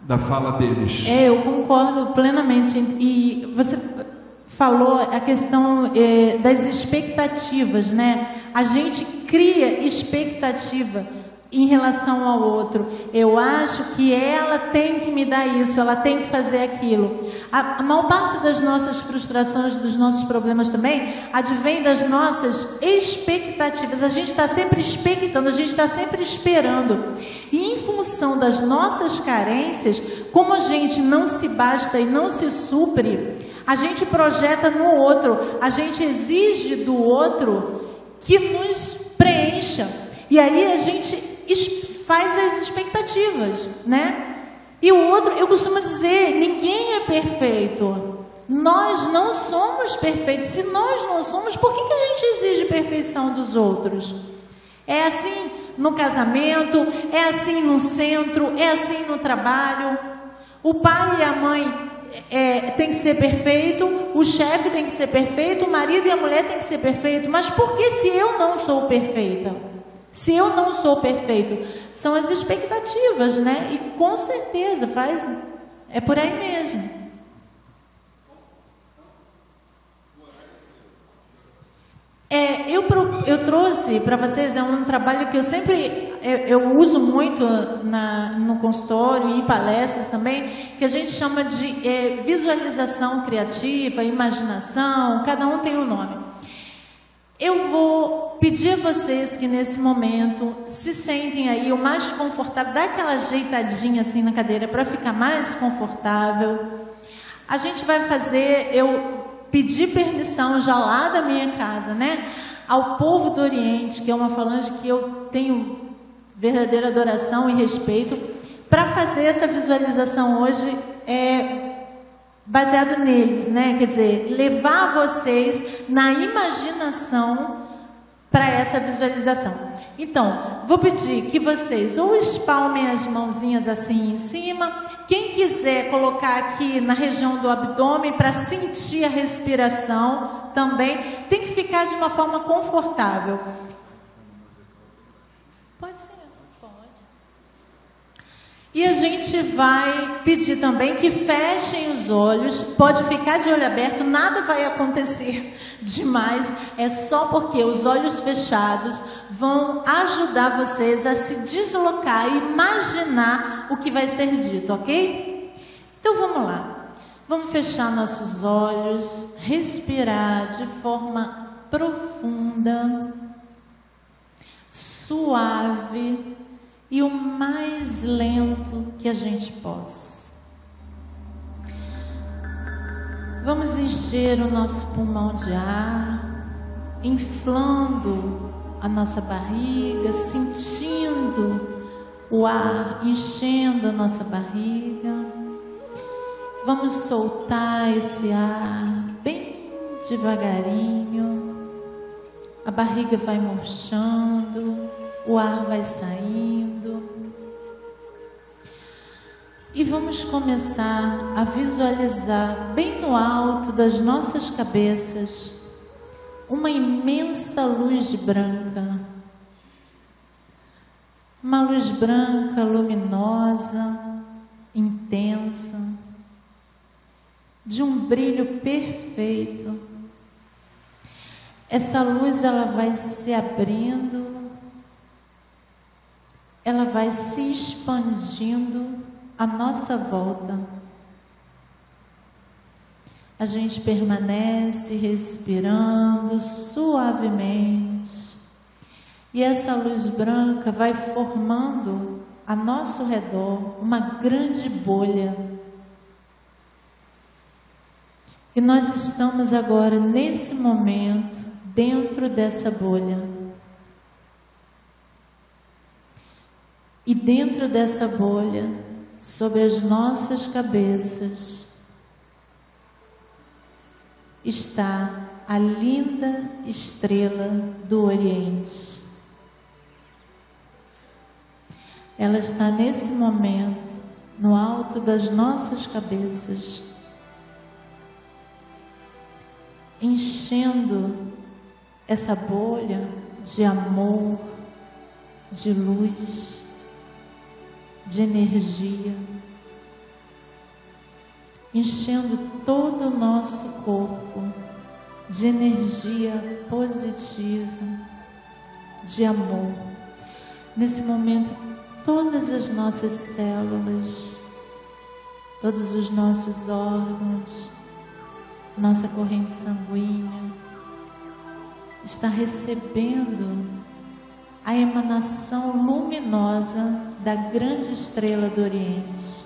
da fala deles. É, eu concordo plenamente. E você falou a questão é, das expectativas, né? A gente cria expectativa em relação ao outro. Eu acho que ela tem que me dar isso, ela tem que fazer aquilo. A, a maior parte das nossas frustrações, dos nossos problemas também, advém das nossas expectativas. A gente está sempre expectando, a gente está sempre esperando. E em função das nossas carências, como a gente não se basta e não se supre, a gente projeta no outro, a gente exige do outro que nos preencha. E aí a gente faz as expectativas, né? E o outro, eu costumo dizer, ninguém é perfeito. Nós não somos perfeitos. Se nós não somos, por que, que a gente exige perfeição dos outros? É assim no casamento, é assim no centro, é assim no trabalho. O pai e a mãe é, tem que ser perfeito, o chefe tem que ser perfeito, o marido e a mulher tem que ser perfeito. Mas por que se eu não sou perfeita? Se eu não sou perfeito, são as expectativas, né? E com certeza faz É por aí mesmo. É, eu, eu trouxe para vocês, é um trabalho que eu sempre eu, eu uso muito na, no consultório e em palestras também, que a gente chama de é, visualização criativa, imaginação, cada um tem um nome. Eu vou pedir a vocês que nesse momento se sentem aí o mais confortável, dá aquela ajeitadinha assim na cadeira para ficar mais confortável. A gente vai fazer, eu pedir permissão já lá da minha casa, né? Ao povo do Oriente, que é uma falange que eu tenho verdadeira adoração e respeito, para fazer essa visualização hoje é baseado neles, né? Quer dizer, levar vocês na imaginação para essa visualização. Então, vou pedir que vocês ou espalmem as mãozinhas assim em cima. Quem quiser colocar aqui na região do abdômen para sentir a respiração também, tem que ficar de uma forma confortável. Pode ser. E a gente vai pedir também que fechem os olhos, pode ficar de olho aberto, nada vai acontecer demais, é só porque os olhos fechados vão ajudar vocês a se deslocar e imaginar o que vai ser dito, ok? Então vamos lá, vamos fechar nossos olhos, respirar de forma profunda, suave e o mais lento que a gente possa. Vamos encher o nosso pulmão de ar, inflando a nossa barriga, sentindo o ar enchendo a nossa barriga. Vamos soltar esse ar bem devagarinho. A barriga vai murchando, o ar vai saindo. E vamos começar a visualizar bem no alto das nossas cabeças uma imensa luz branca. Uma luz branca luminosa, intensa, de um brilho perfeito. Essa luz ela vai se abrindo ela vai se expandindo à nossa volta. A gente permanece respirando suavemente e essa luz branca vai formando a nosso redor uma grande bolha. E nós estamos agora, nesse momento, dentro dessa bolha. E dentro dessa bolha, sobre as nossas cabeças, está a linda estrela do Oriente. Ela está nesse momento no alto das nossas cabeças, enchendo essa bolha de amor, de luz de energia, enchendo todo o nosso corpo de energia positiva, de amor. Nesse momento, todas as nossas células, todos os nossos órgãos, nossa corrente sanguínea está recebendo a emanação luminosa da grande estrela do Oriente.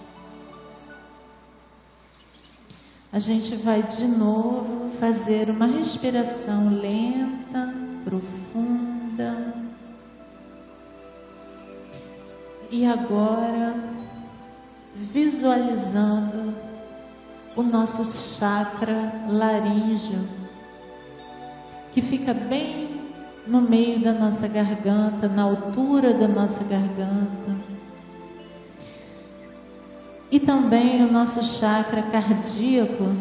A gente vai de novo fazer uma respiração lenta, profunda. E agora, visualizando o nosso chakra laríngeo, que fica bem no meio da nossa garganta, na altura da nossa garganta. E também o nosso chakra cardíaco,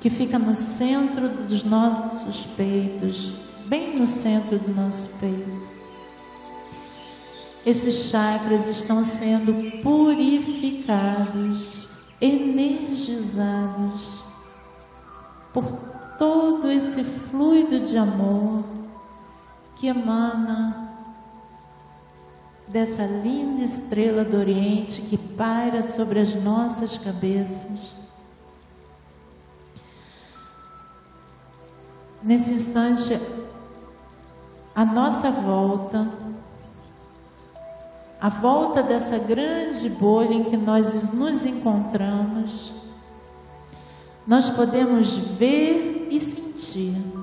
que fica no centro dos nossos peitos, bem no centro do nosso peito. Esses chakras estão sendo purificados energizados por todo esse fluido de amor que emana dessa linda estrela do Oriente que paira sobre as nossas cabeças. Nesse instante, a nossa volta, a volta dessa grande bolha em que nós nos encontramos, nós podemos ver e sentir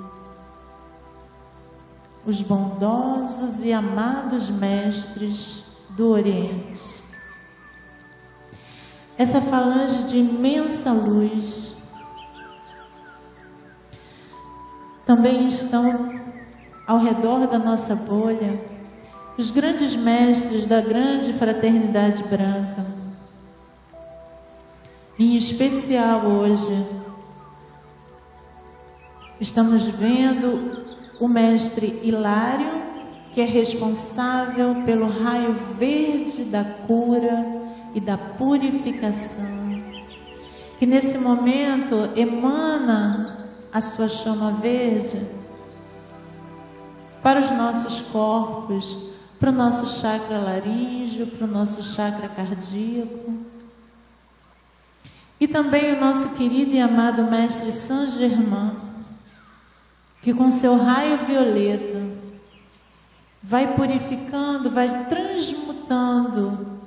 os bondosos e amados mestres do Oriente. Essa falange de imensa luz também estão ao redor da nossa bolha os grandes mestres da grande fraternidade branca. Em especial hoje, estamos vendo o mestre Hilário, que é responsável pelo raio verde da cura e da purificação, que nesse momento emana a sua chama verde para os nossos corpos, para o nosso chakra laríngeo, para o nosso chakra cardíaco. E também o nosso querido e amado mestre Saint Germain, que com seu raio violeta vai purificando, vai transmutando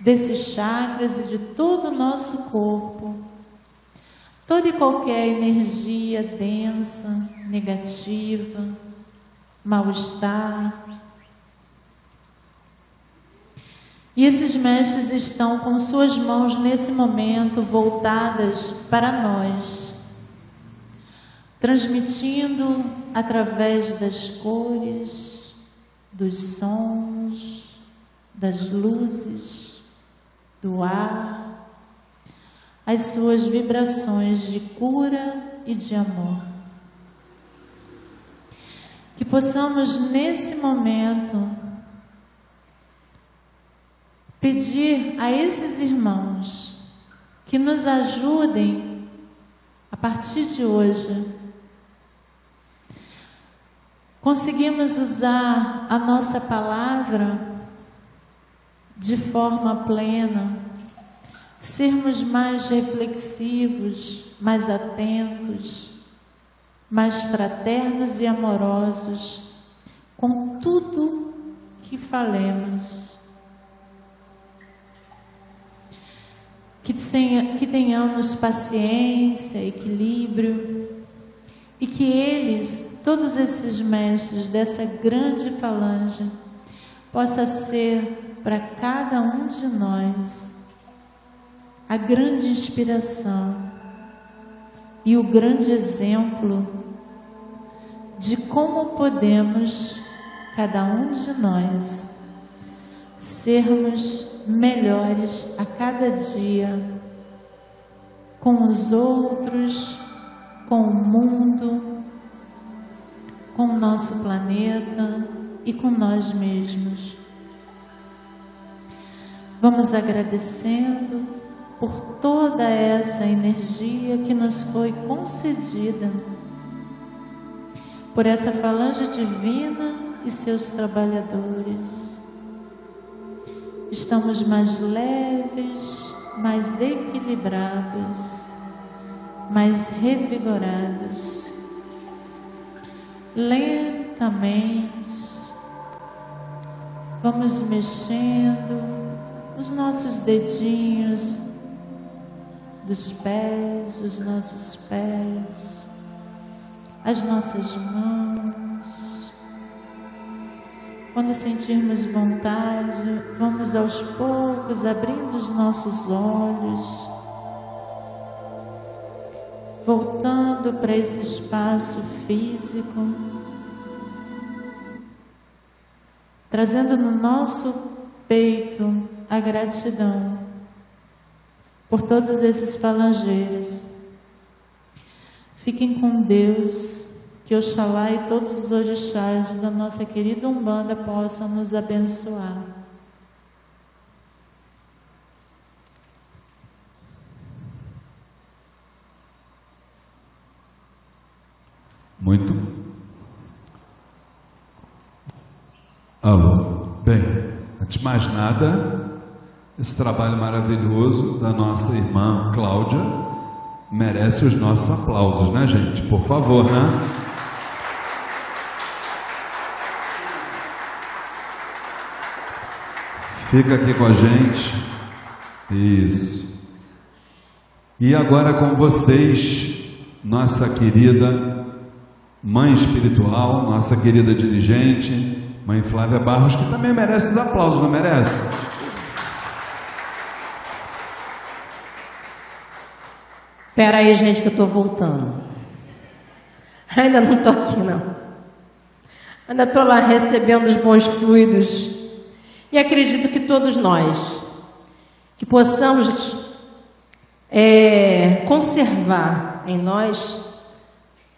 desses chakras e de todo o nosso corpo toda e qualquer energia densa, negativa, mal-estar. E esses mestres estão com suas mãos nesse momento voltadas para nós transmitindo através das cores, dos sons, das luzes, do ar, as suas vibrações de cura e de amor. Que possamos nesse momento pedir a esses irmãos que nos ajudem a partir de hoje conseguimos usar a nossa palavra de forma plena, sermos mais reflexivos, mais atentos, mais fraternos e amorosos com tudo que falemos. Que, tenhamos paciência, equilíbrio e que eles todos esses mestres dessa grande falange possa ser para cada um de nós a grande inspiração e o grande exemplo de como podemos, cada um de nós, sermos melhores a cada dia com os outros, com o mundo com o nosso planeta e com nós mesmos. Vamos agradecendo por toda essa energia que nos foi concedida, por essa falange divina e seus trabalhadores. Estamos mais leves, mais equilibrados, mais revigorados lentamente vamos mexendo os nossos dedinhos dos pés, os nossos pés, as nossas mãos. Quando sentirmos vontade, vamos aos poucos abrindo os nossos olhos voltando para esse espaço físico, trazendo no nosso peito a gratidão por todos esses falangeiros. Fiquem com Deus, que Oxalá e todos os orixás da nossa querida Umbanda possam nos abençoar. Alô. Bem, antes de mais nada, esse trabalho maravilhoso da nossa irmã Cláudia merece os nossos aplausos, né, gente? Por favor, né? Fica aqui com a gente. Isso. E agora com vocês, nossa querida mãe espiritual, nossa querida dirigente, mãe Flávia Barros, que também merece os aplausos, não merece? Espera aí, gente, que eu estou voltando. Ainda não estou aqui, não. Ainda estou lá recebendo os bons fluidos. E acredito que todos nós, que possamos é, conservar em nós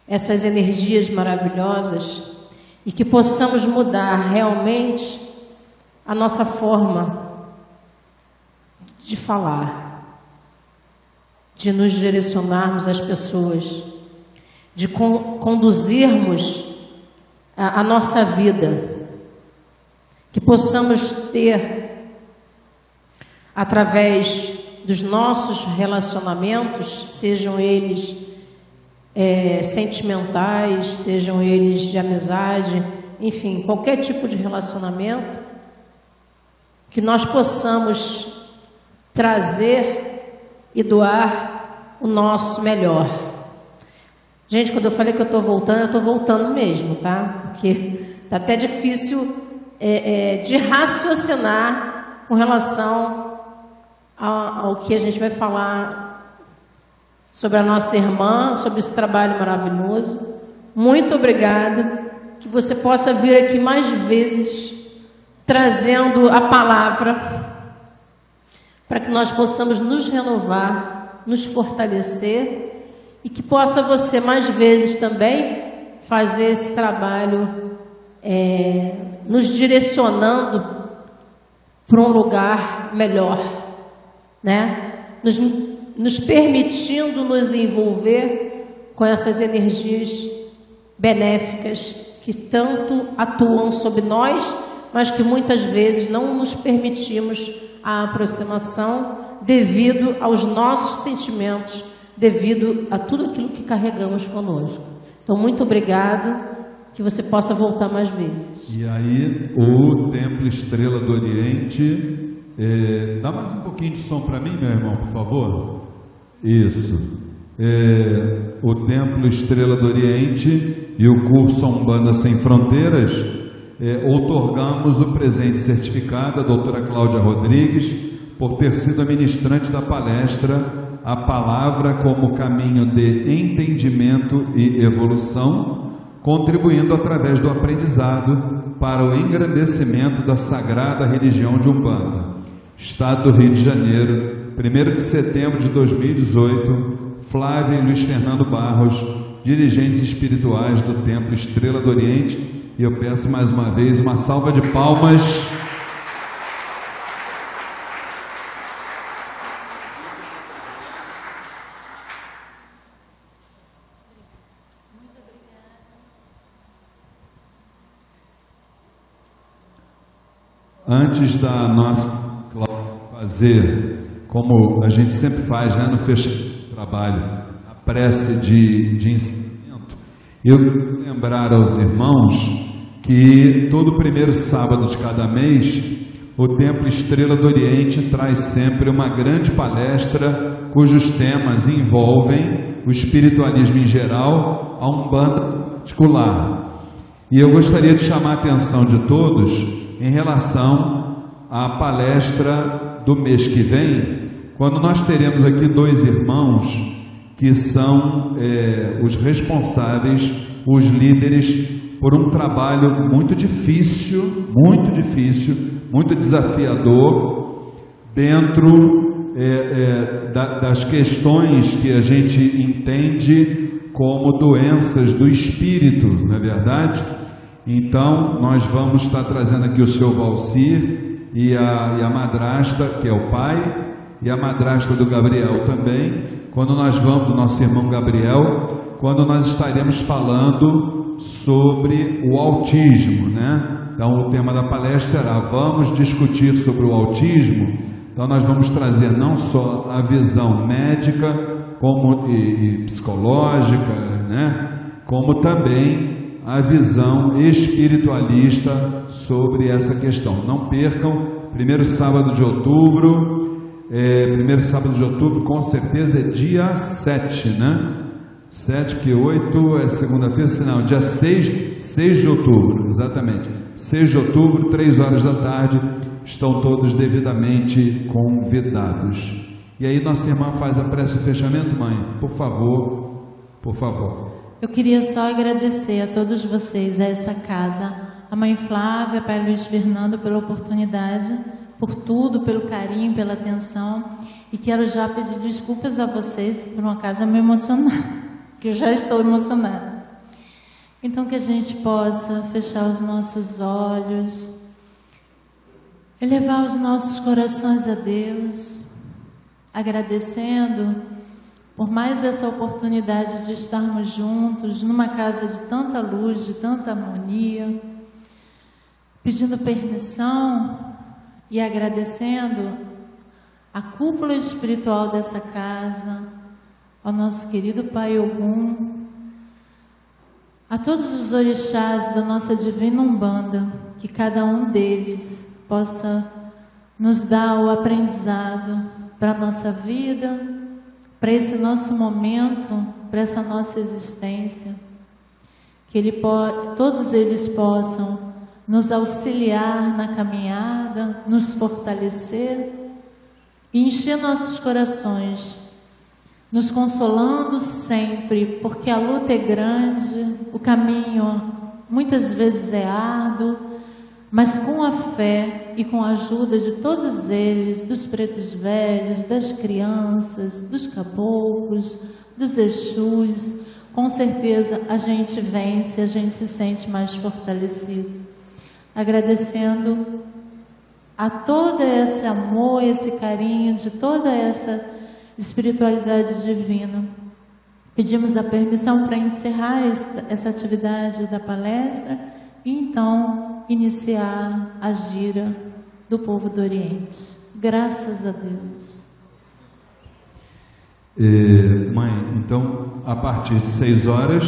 essas energias maravilhosas e que possamos mudar realmente a nossa forma de falar, de nos direcionarmos às pessoas, de con conduzirmos a, a nossa vida, que possamos ter, através dos nossos relacionamentos, sejam eles é, sentimentais, sejam eles de amizade, enfim, qualquer tipo de relacionamento, que nós possamos trazer e doar o nosso melhor. Gente, quando eu falei que eu estou voltando, eu estou voltando mesmo, tá? Porque está até difícil é, é, de raciocinar com relação ao, ao que a gente vai falar sobre a nossa irmã, sobre esse trabalho maravilhoso. Muito obrigada. Que você possa vir aqui mais vezes trazendo a palavra para que nós possamos nos renovar, nos fortalecer e que possa você mais vezes também fazer esse trabalho é, nos direcionando para um lugar melhor, né? Nos, nos permitindo nos envolver com essas energias benéficas que tanto atuam sobre nós, mas que muitas vezes não nos permitimos a aproximação devido aos nossos sentimentos, devido a tudo aquilo que carregamos conosco. Então, muito obrigado, que você possa voltar mais vezes. E aí, o Templo Estrela do Oriente, é, dá mais um pouquinho de som para mim, meu irmão, por favor. Isso. É, o Templo Estrela do Oriente e o curso Umbanda Sem Fronteiras, é, outorgamos o presente certificado à doutora Cláudia Rodrigues por ter sido a ministrante da palestra A Palavra como Caminho de Entendimento e Evolução, contribuindo através do aprendizado para o engrandecimento da sagrada religião de Umbanda. Estado do Rio de Janeiro, 1 de setembro de 2018, Flávia e Luiz Fernando Barros, dirigentes espirituais do Templo Estrela do Oriente, e eu peço mais uma vez uma salva de palmas. Antes da nossa fazer, como a gente sempre faz né, no fechamento do trabalho, a prece de, de ensinamento, eu lembrar aos irmãos que todo primeiro sábado de cada mês, o Templo Estrela do Oriente traz sempre uma grande palestra cujos temas envolvem o espiritualismo em geral, a Umbanda particular. E eu gostaria de chamar a atenção de todos em relação à palestra do mês que vem, quando nós teremos aqui dois irmãos que são é, os responsáveis, os líderes por um trabalho muito difícil, muito difícil, muito desafiador, dentro é, é, da, das questões que a gente entende como doenças do espírito, não é verdade? Então, nós vamos estar trazendo aqui o seu Valcir e a, e a madrasta, que é o pai, e a madrasta do Gabriel também, quando nós vamos, nosso irmão Gabriel, quando nós estaremos falando sobre o autismo, né? Então o tema da palestra será vamos discutir sobre o autismo. Então nós vamos trazer não só a visão médica como e, e psicológica, né? Como também a visão espiritualista sobre essa questão. Não percam, primeiro sábado de outubro, é, primeiro sábado de outubro com certeza é dia 7, né? 7, que 8 é segunda-feira, não, dia 6, 6 de outubro, exatamente. 6 de outubro, 3 horas da tarde, estão todos devidamente convidados. E aí nossa irmã faz a prece de fechamento, mãe, por favor, por favor. Eu queria só agradecer a todos vocês, a essa casa, a mãe Flávia, pai Luiz Fernando, pela oportunidade, por tudo, pelo carinho, pela atenção. E quero já pedir desculpas a vocês por uma casa me emocionar que eu já estou emocionada. Então, que a gente possa fechar os nossos olhos, elevar os nossos corações a Deus, agradecendo por mais essa oportunidade de estarmos juntos numa casa de tanta luz, de tanta harmonia, pedindo permissão e agradecendo a cúpula espiritual dessa casa ao nosso querido Pai Ogum, a todos os orixás da nossa divina Umbanda, que cada um deles possa nos dar o aprendizado para a nossa vida, para esse nosso momento, para essa nossa existência. Que ele todos eles possam nos auxiliar na caminhada, nos fortalecer e encher nossos corações nos consolando sempre, porque a luta é grande, o caminho muitas vezes é árduo, mas com a fé e com a ajuda de todos eles, dos pretos velhos, das crianças, dos caboclos, dos Exus, com certeza a gente vence, a gente se sente mais fortalecido. Agradecendo a todo esse amor, esse carinho, de toda essa espiritualidade divina. Pedimos a permissão para encerrar esta, essa atividade da palestra e então iniciar a gira do povo do Oriente. Graças a Deus. É, mãe, então, a partir de seis horas,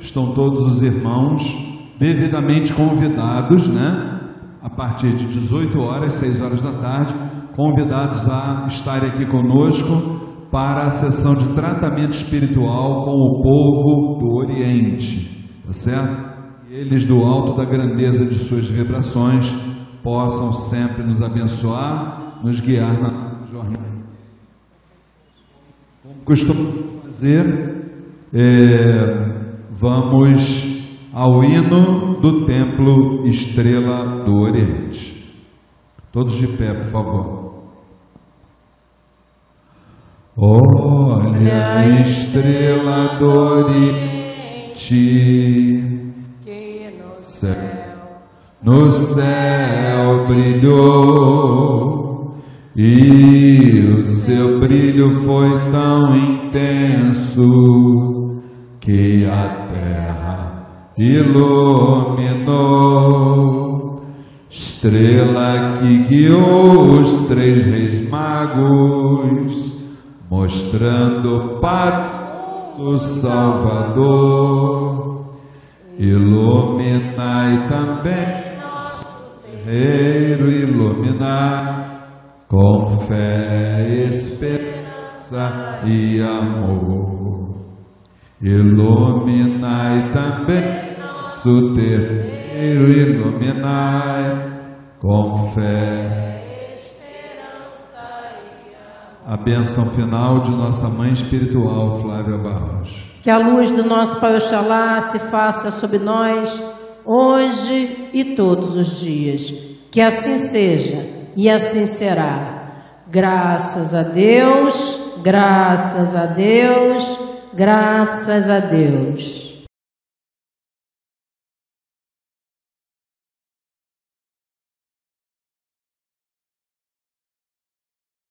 estão todos os irmãos devidamente convidados, né? A partir de 18 horas, 6 horas da tarde, convidados a estarem aqui conosco para a sessão de tratamento espiritual com o povo do Oriente, tá certo? Eles, do alto da grandeza de suas vibrações, possam sempre nos abençoar, nos guiar na jornada. Como costumo fazer, é, vamos ao hino do Templo Estrela do Oriente. Todos de pé, por favor. Olha a estrela do Oriente que no céu, no céu brilhou e o seu brilho foi tão intenso que a terra iluminou. Estrela que guiou os três reis magos mostrando o Salvador. Iluminai também nosso terreiro, iluminai com fé, esperança e amor. Iluminai também nosso terreiro, iluminai com fé, a bênção final de nossa mãe espiritual, Flávia Barros. Que a luz do nosso Pai Oxalá se faça sobre nós hoje e todos os dias. Que assim seja e assim será. Graças a Deus, graças a Deus, graças a Deus.